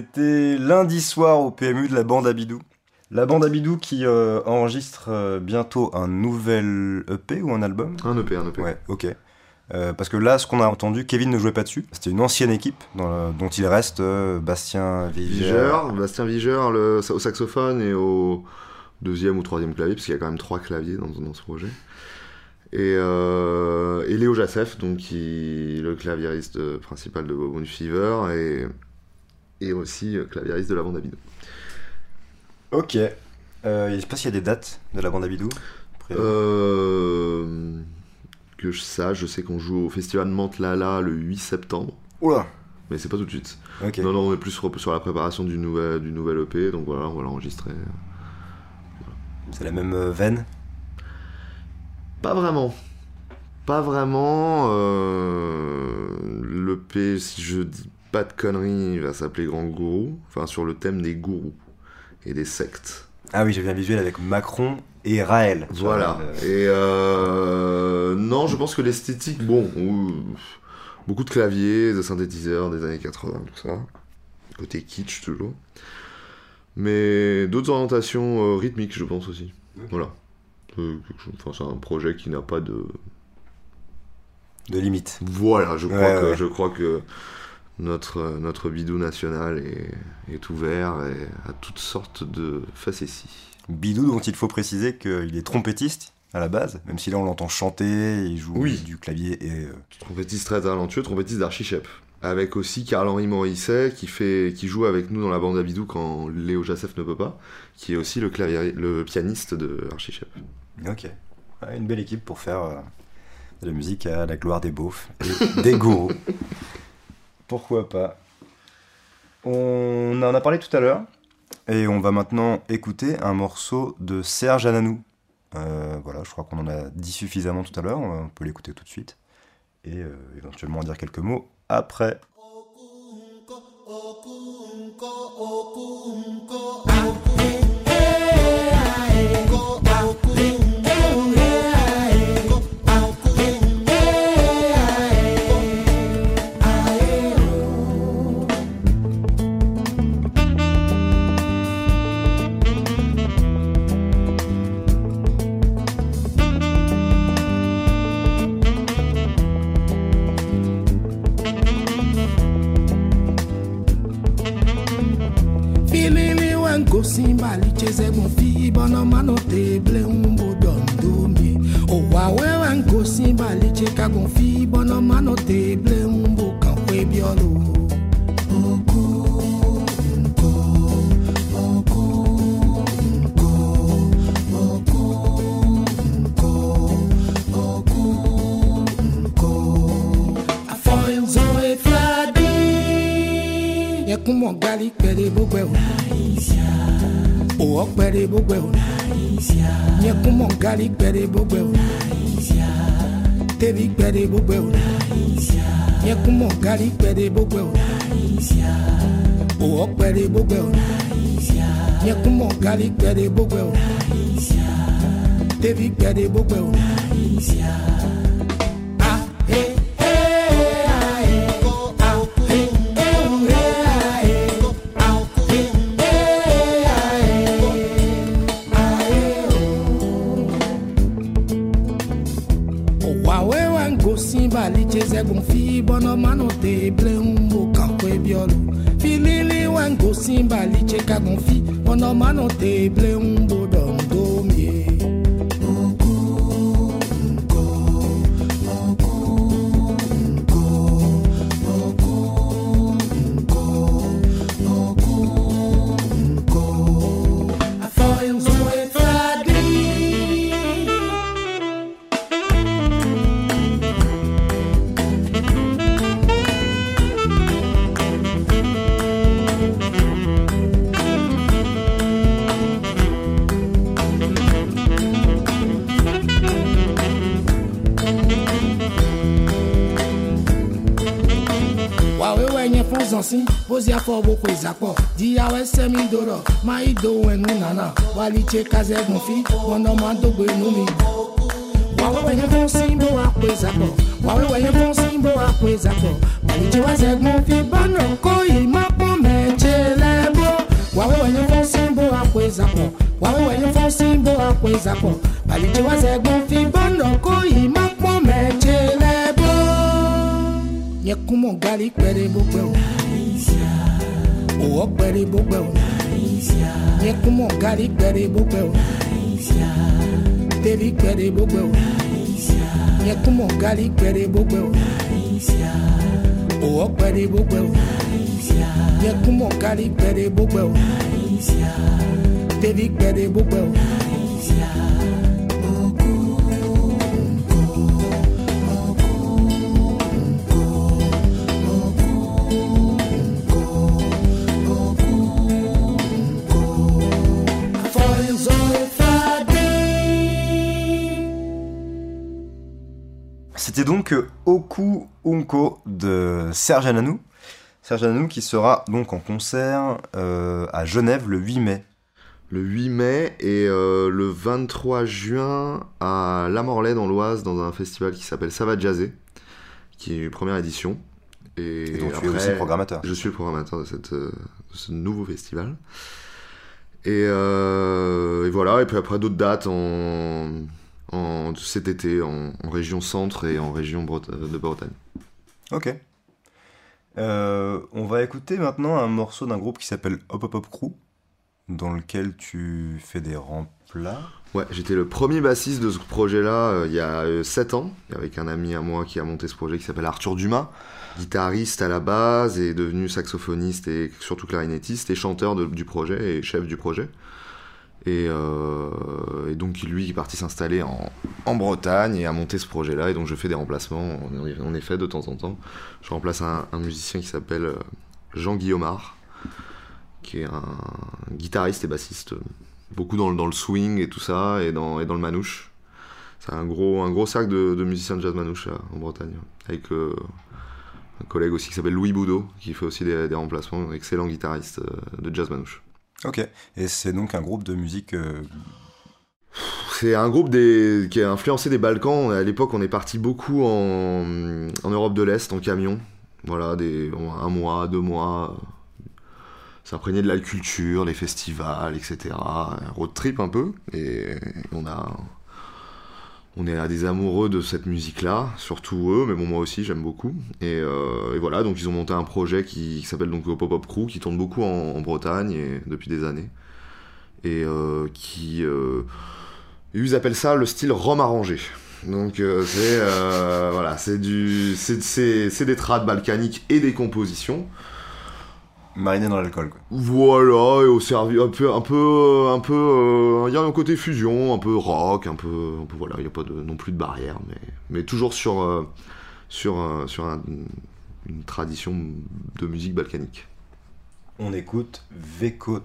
C'était lundi soir au PMU de la bande Abidou. La bande Abidou qui euh, enregistre euh, bientôt un nouvel EP ou un album Un EP, un EP. Ouais, ok. Euh, parce que là, ce qu'on a entendu, Kevin ne jouait pas dessus. C'était une ancienne équipe dans la- dont il reste Bastien. Vigeur, Bastien Vigeur le, au saxophone et au deuxième ou troisième clavier, parce qu'il y a quand même trois claviers dans, dans ce projet. Et, et Léo Jassef, donc qui le claviériste principal de Bobon Fever et, et aussi euh, claviériste de la bande Abidou. Ok. Euh, je sais pas s'il y a des dates de la bande Abidou. Après, Euh, que je sache, je sais qu'on joue au festival de Mantes-Lala le 8 septembre, Oula mais c'est pas tout de suite. Non, non, on est plus sur, sur la préparation du nouvel, du nouvel EP, donc voilà, on va l'enregistrer. C'est la même euh, veine? Pas vraiment. Pas vraiment. Euh... L'EP, si je dis pas de conneries, il va s'appeler Grand Gourou. Enfin, sur le thème des gourous et des sectes. Ah oui, j'ai vu un visuel avec Macron et Raël. Voilà. le- Et euh... non, je pense que l'esthétique, bon, ou- beaucoup de claviers, de synthétiseurs des années 80, tout ça. Côté kitsch toujours. Mais d'autres orientations euh, rythmiques, je pense aussi. Voilà. Euh, Enfin, c'est un projet qui n'a pas de. De limite. Voilà, je crois, Ouais, que, ouais. je crois que notre, notre bidou national est, est ouvert et à toutes sortes de facéties. Bidou dont il faut préciser qu'il est trompettiste à la base, même si là on l'entend chanter, il joue Oui. du clavier et... euh, Trompettiste très talentueux, trompettiste d'Archichep. Avec aussi Carl-Henri Morisset qui, fait, qui joue avec nous dans la bande à bidou quand Léo Jassef ne peut pas, qui est aussi le, clavier, le pianiste de Archichep. Ok. Ouais, une belle équipe pour faire euh, de la musique à la gloire des beaufs et des gourous. Pourquoi pas On en a parlé tout à l'heure et on va maintenant écouter un morceau de Serge Ananou. Euh, voilà, je crois qu'on en a dit suffisamment tout à l'heure, on peut l'écouter tout de suite et euh, éventuellement en dire quelques mots après. malicheze mofibana manoteble mbododomi owawewa nkosi baliche kagonfibana manoteble mbokankwebiolo e kumɔ gali kpɛle bogbɛ o. Owo kpere gbogbo o. Nyekunmọ gari kpere gbogbo o. Tebi kpere gbogbo o. Nyekunmọ gari kpere gbogbo o. Owo kpere gbogbo o. Nyekunmọ gari kpere gbogbo o. Tebi kpere gbogbo o. simba liche kagonfi bono mano teble umbo dondomie afọ boko izakpọ di yawe sẹmi dorọ ma ido wẹnu nana walitse kazẹgun fi mọnọmadogbe numi. wàwé wẹ̀yẹ fún síbò àpò ìzàpọ̀ wàwé wẹ̀yẹ fún síbò àpò ìzàpọ̀ walitse wazẹgun fi bánà kó ìmọ̀pọ̀ mẹ́tsẹ̀ lẹ́bọ̀ wàwé wẹ̀yẹ fún síbò àpò ìzàpọ̀ wàwé wẹ̀yẹ fún síbò àpò ìzàpọ̀ walitse wazẹgun fi bánà kó ìmọ̀pọ̀ mẹ́tsẹ̀ lẹ́bọ̀. nyẹ kumọ gali pẹrẹ bó pẹ. Owo gbẹ̀rẹ̀ bó gbẹ̀ o. Yẹkun mọ̀ gari gbẹ̀rẹ̀ bó gbẹ̀ o. Tẹ́lí gbẹ̀rẹ̀ bó gbẹ̀ o. Yẹkun mọ̀ gari gbẹ̀rẹ̀ bó gbẹ̀ o. Owo gbẹ̀rẹ̀ bó gbẹ̀ o. Yẹkun gari gbẹ̀rẹ̀ bó gbẹ̀ o. Tẹ́lí gbẹ̀rẹ̀ bó gbẹ̀ o. Serge Ananou. Serge Ananou qui sera donc en concert euh, à Genève le 8 mai. Le 8 mai et euh, le 23 juin à La Morlaix dans l'Oise dans un festival qui s'appelle Ça va jazzer, qui est une première édition. Et, Et donc tu es aussi programmateur. Je suis le programmateur de, cette, euh, de ce nouveau festival. Et, euh, et voilà, et puis après d'autres dates en, en cet été en, en région centre et en région Breta- de Bretagne. Ok. Euh, on va écouter maintenant un morceau d'un groupe qui s'appelle Hop Hop Hop Crew, dans lequel tu fais des remplats. Ouais, j'étais le premier bassiste de ce projet-là euh, il y a 7 ans, avec un ami à moi qui a monté ce projet qui s'appelle Arthur Dumas, guitariste à la base et devenu saxophoniste et surtout clarinettiste et chanteur du projet et chef du projet. Et, euh, et donc lui est parti s'installer en, Bretagne et a monté ce projet-là et donc je fais des remplacements en, effet de temps en temps. Je remplace un, musicien qui s'appelle euh, Jean Guillaumard, qui est un guitariste et bassiste, euh, beaucoup dans, le- swing et tout ça, et dans, le manouche. C'est un gros, un gros cercle de, musiciens de jazz manouche en Bretagne, avec un collègue aussi qui s'appelle Louis Boudot, qui fait aussi des, remplacements, excellent guitariste de jazz manouche. Ok. Et c'est donc un groupe de musique. euh, C'est un groupe des, qui a influencé des Balkans. À l'époque, on est parti beaucoup en, en Europe de l'Est en camion. Voilà, des, un mois, deux mois. Ça imprégnait de la culture, les festivals, etc. Un road trip un peu. Et on a. On est à des amoureux de cette musique-là, surtout eux, mais bon, moi aussi, j'aime beaucoup. Et, euh, voilà, donc ils ont monté un projet qui, s'appelle donc Pop Up Crew, qui tourne beaucoup en, Bretagne et, depuis des années. Et euh, qui. euh, ils appellent ça le style rhum arrangé. Donc euh, c'est voilà, c'est du c'est des trades balkaniques et des compositions. Marinés dans l'alcool. quoi. Voilà, et au servi un peu un peu un peu euh, il y a un côté fusion, un peu rock, un peu un peu voilà, il y a pas de non plus de barrière mais mais toujours sur euh, sur euh, sur un- une tradition de musique balkanique. On écoute Veko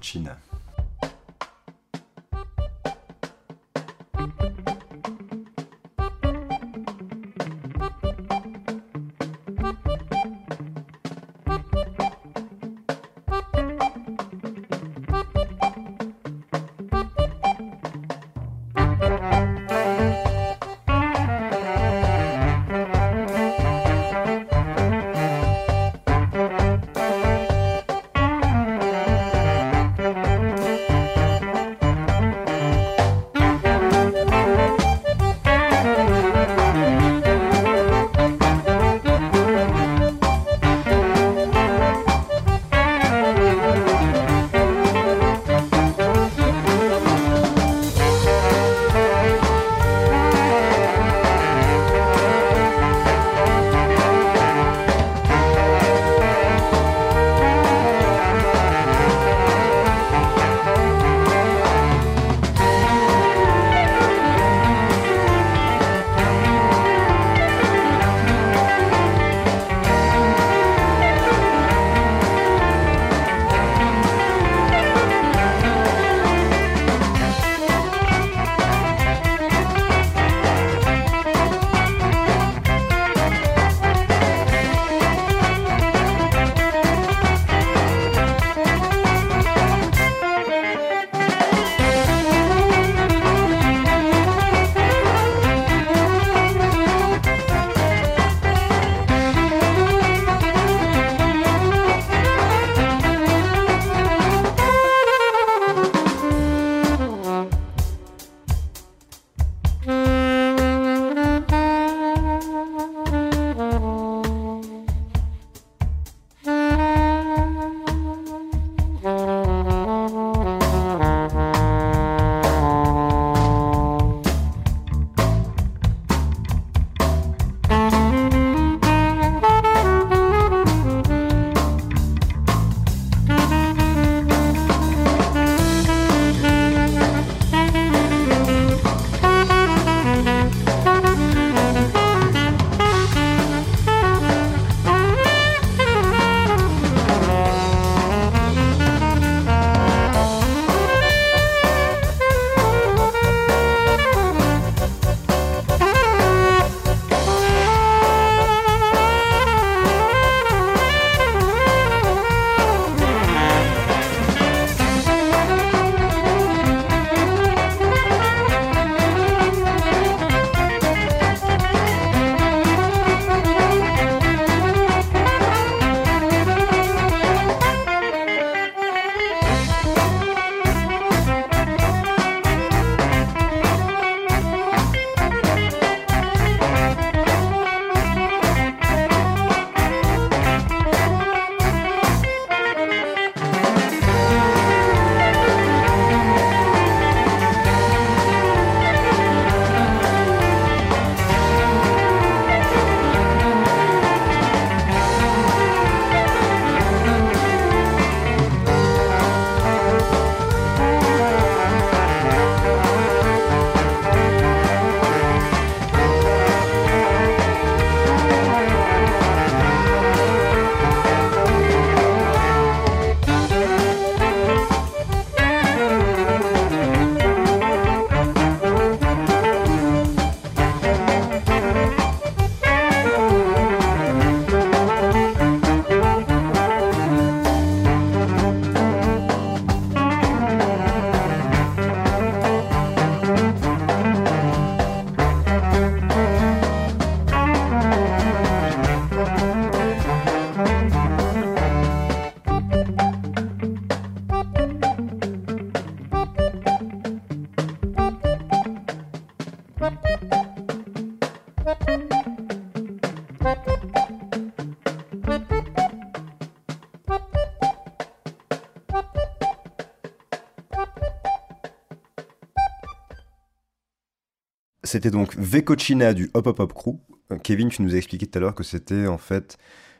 c'était donc Vekocina du Hop Hop Hop Crew. Euh, Kevin, tu nous as expliqué tout à l'heure que c'était en fait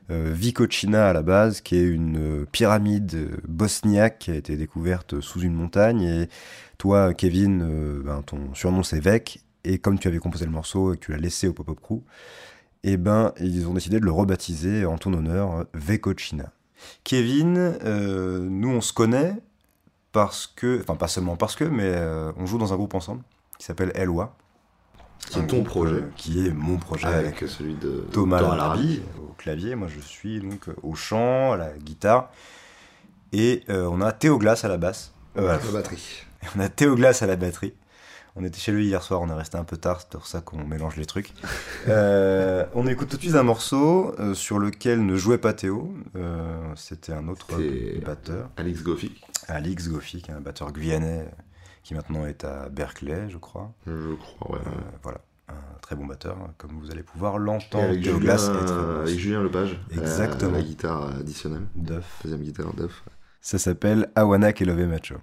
euh, à la base, qui est une euh, pyramide euh, bosniaque qui a été découverte sous une montagne. Et toi, Kevin, ben, ton surnom c'est Vec. Et comme tu avais composé le morceau et que tu l'as laissé au Pop Up Crew, et ben ils ont décidé de le rebaptiser en ton honneur Vekocina. Kevin, nous on se connaît parce que, enfin pas seulement parce que, mais on joue dans un groupe ensemble qui s'appelle Eloi. Qui est ton projet. euh, Qui est mon projet avec Avec celui de Thomas Thomas Larabi au clavier, moi je suis donc euh, au chant, à la guitare, et euh, on a Théo Glass à la basse. Euh, La batterie. on a Théo Glass à la batterie. On était chez lui hier soir, on est resté un peu tard, c'est pour ça qu'on mélange les trucs. Euh, on écoute tout de suite un morceau euh, sur lequel ne jouait pas Théo, euh, c'était un autre batteur, Alex Goffy, Alix Goffy, un batteur guyanais euh, qui maintenant est à Berkeley, je crois. je crois, ouais. Euh, voilà, un très bon batteur, comme vous allez pouvoir Et l'entendre. avec, Julien, Glass bon avec. Julien Lepage. la- Exactement. La, guitare additionnelle. Duff. Deuxième guitare Duff. Ça s'appelle Awana Kelove Macho.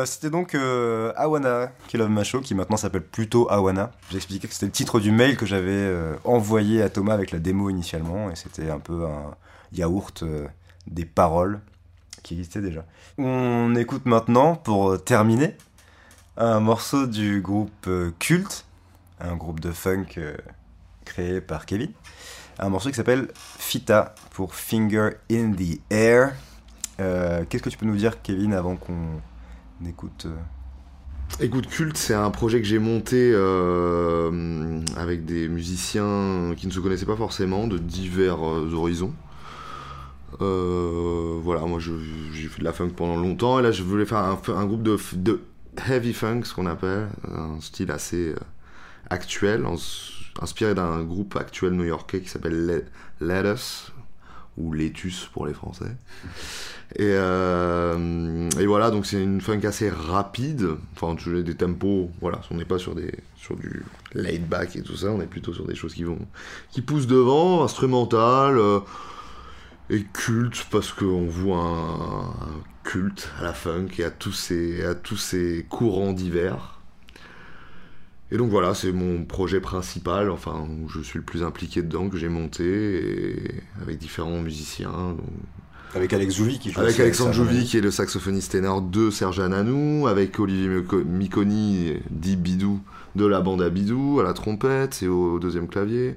Euh, c'était donc euh, Awana, Kill of Macho, qui maintenant s'appelle plutôt Awana. J'expliquais que c'était le titre du mail que j'avais euh, envoyé à Thomas avec la démo initialement, et c'était un peu un yaourt euh, des paroles qui existaient déjà. On écoute maintenant, pour terminer, un morceau du groupe Cult, un groupe de funk créé par Kevin. Un morceau qui s'appelle Fita pour Finger in the Air. Qu'est-ce que tu peux nous dire, Kevin, avant qu'on écoute euh, Écoute, Culte, c'est un projet que j'ai monté euh, avec des musiciens qui ne se connaissaient pas forcément, de divers euh, horizons. Voilà, moi j'ai fait de la funk pendant longtemps et là je voulais faire un, groupe de, heavy funk, ce qu'on appelle, un style assez actuel, inspiré d'un groupe actuel new-yorkais qui s'appelle Le- Lettuce, ou Letus pour les Français. Et, euh, et voilà, donc c'est une funk assez rapide, enfin tu des tempos, voilà, on n'est pas sur, des, sur du laid back et tout ça, on est plutôt sur des choses qui vont qui poussent devant, instrumental euh, et culte parce qu'on voit un, un culte à la funk et à tous ces, à tous ces courants divers. Et donc voilà, c'est mon projet principal, enfin où je suis le plus impliqué dedans, que j'ai monté et avec différents musiciens. donc Avec Alex Jouvy qui joue avec Alexandre Jouvy qui est le saxophoniste ténor de Serge Ananou, avec Olivier Mico- Miconi, dit Bidou, de la bande à Bidou, à la trompette et au deuxième clavier,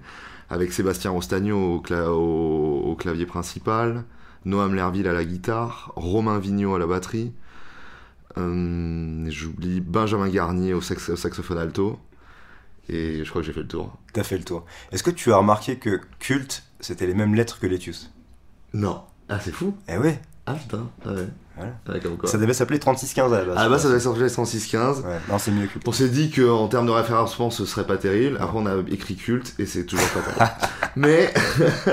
avec Sébastien Rostagno au, cla- au- au clavier principal, Noam Lerville à la guitare, Romain Vigneault à la batterie, j'oublie Benjamin Garnier au, sax- au saxophone alto, et je crois que j'ai fait le tour. T'as fait le tour. Est-ce que tu as remarqué que Cult, c'était les mêmes lettres que Letius Non. Ah, c'est fou Eh ouais, Ah putain, ah ouais. Voilà. Ouais, comme quoi. ça devait s'appeler 3615 à la base. Ah bah ça devait sortir 10615. Ouais, non, c'est mieux Cult. On s'est dit qu'en termes de référencement, ce serait pas terrible. Après, on a écrit culte et c'est toujours pas terrible. mais,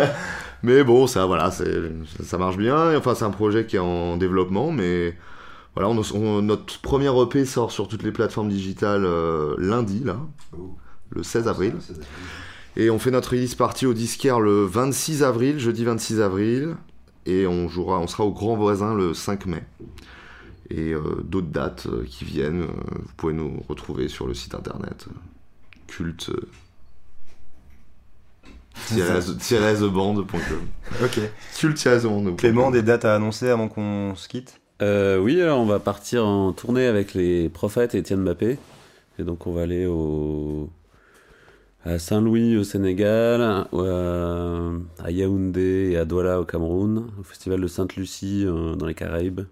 mais bon, ça, voilà, ça marche bien. Enfin, c'est un projet qui est en développement, mais voilà, on, on- notre premier EP sort sur toutes les plateformes digitales euh, lundi, là, Oh. le 16 avril. Et on fait notre release party au disquaire le 26 avril, jeudi 26 avril. Et on jouera, on sera au Grand Voisin le 5 mai. Et euh, d'autres dates euh, qui viennent, euh, vous pouvez nous retrouver sur le site internet culte theband.com Ok. culte Clément, des dates à annoncer avant qu'on se quitte? Euh, oui, alors on va partir en tournée avec les prophètes et Étienne Mbappé. Et donc on va aller au... à Saint-Louis au Sénégal, à... Yaoundé et à Douala au Cameroun, au festival de Sainte-Lucie euh, dans les Caraïbes.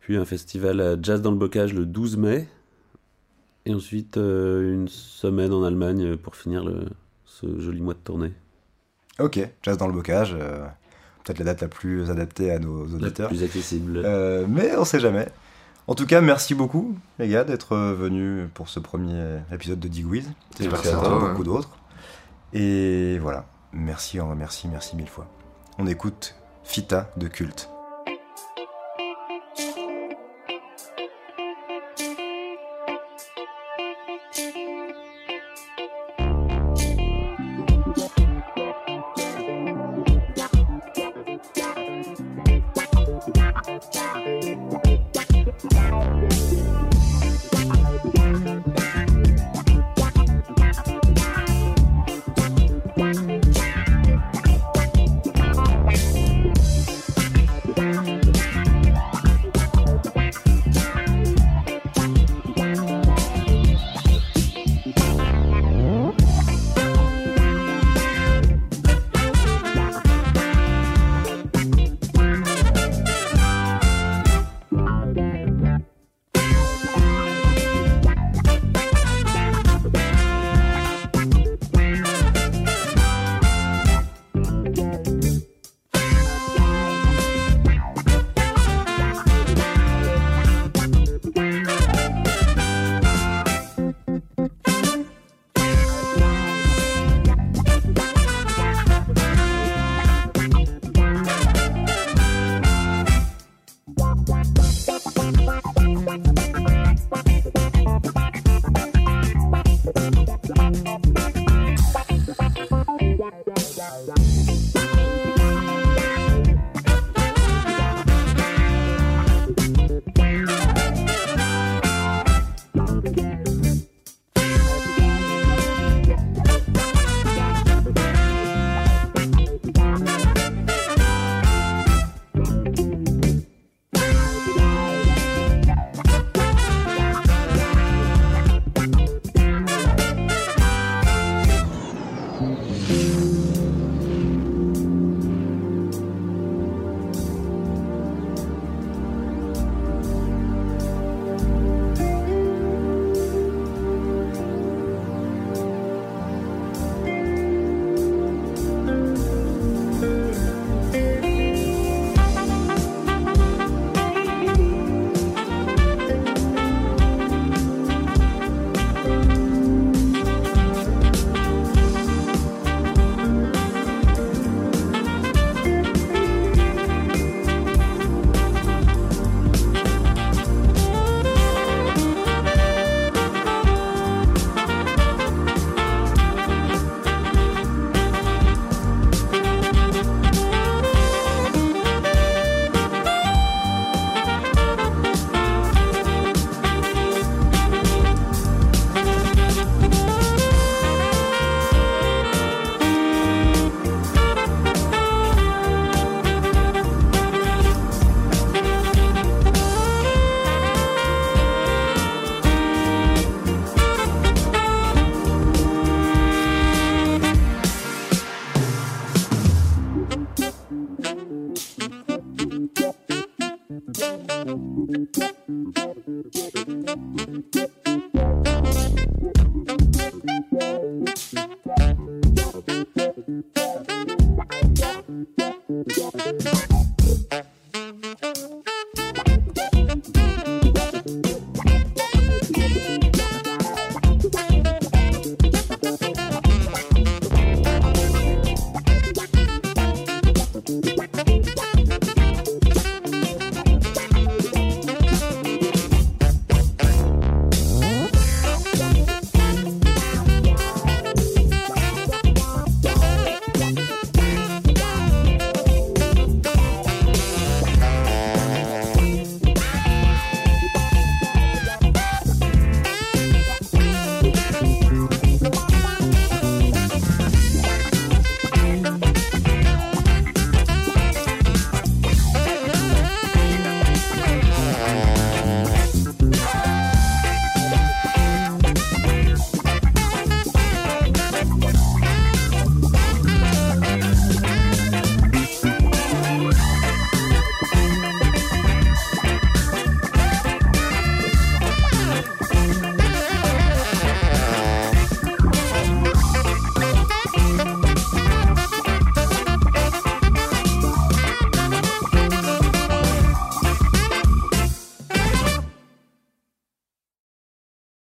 Puis un festival Jazz dans le Bocage le 12 mai. Et ensuite euh, une semaine en Allemagne pour finir ce joli mois de tournée. Ok, jazz dans le bocage. Peut-être la date la plus adaptée à nos La auditeurs. plus accessible. Euh, mais on sait jamais. En tout cas, merci beaucoup, les gars, d'être venus pour ce premier épisode de Digwiz. J'espère qu'il y en aura beaucoup ouais. d'autres. Et voilà. Merci, merci, merci mille fois. On écoute Fita de culte.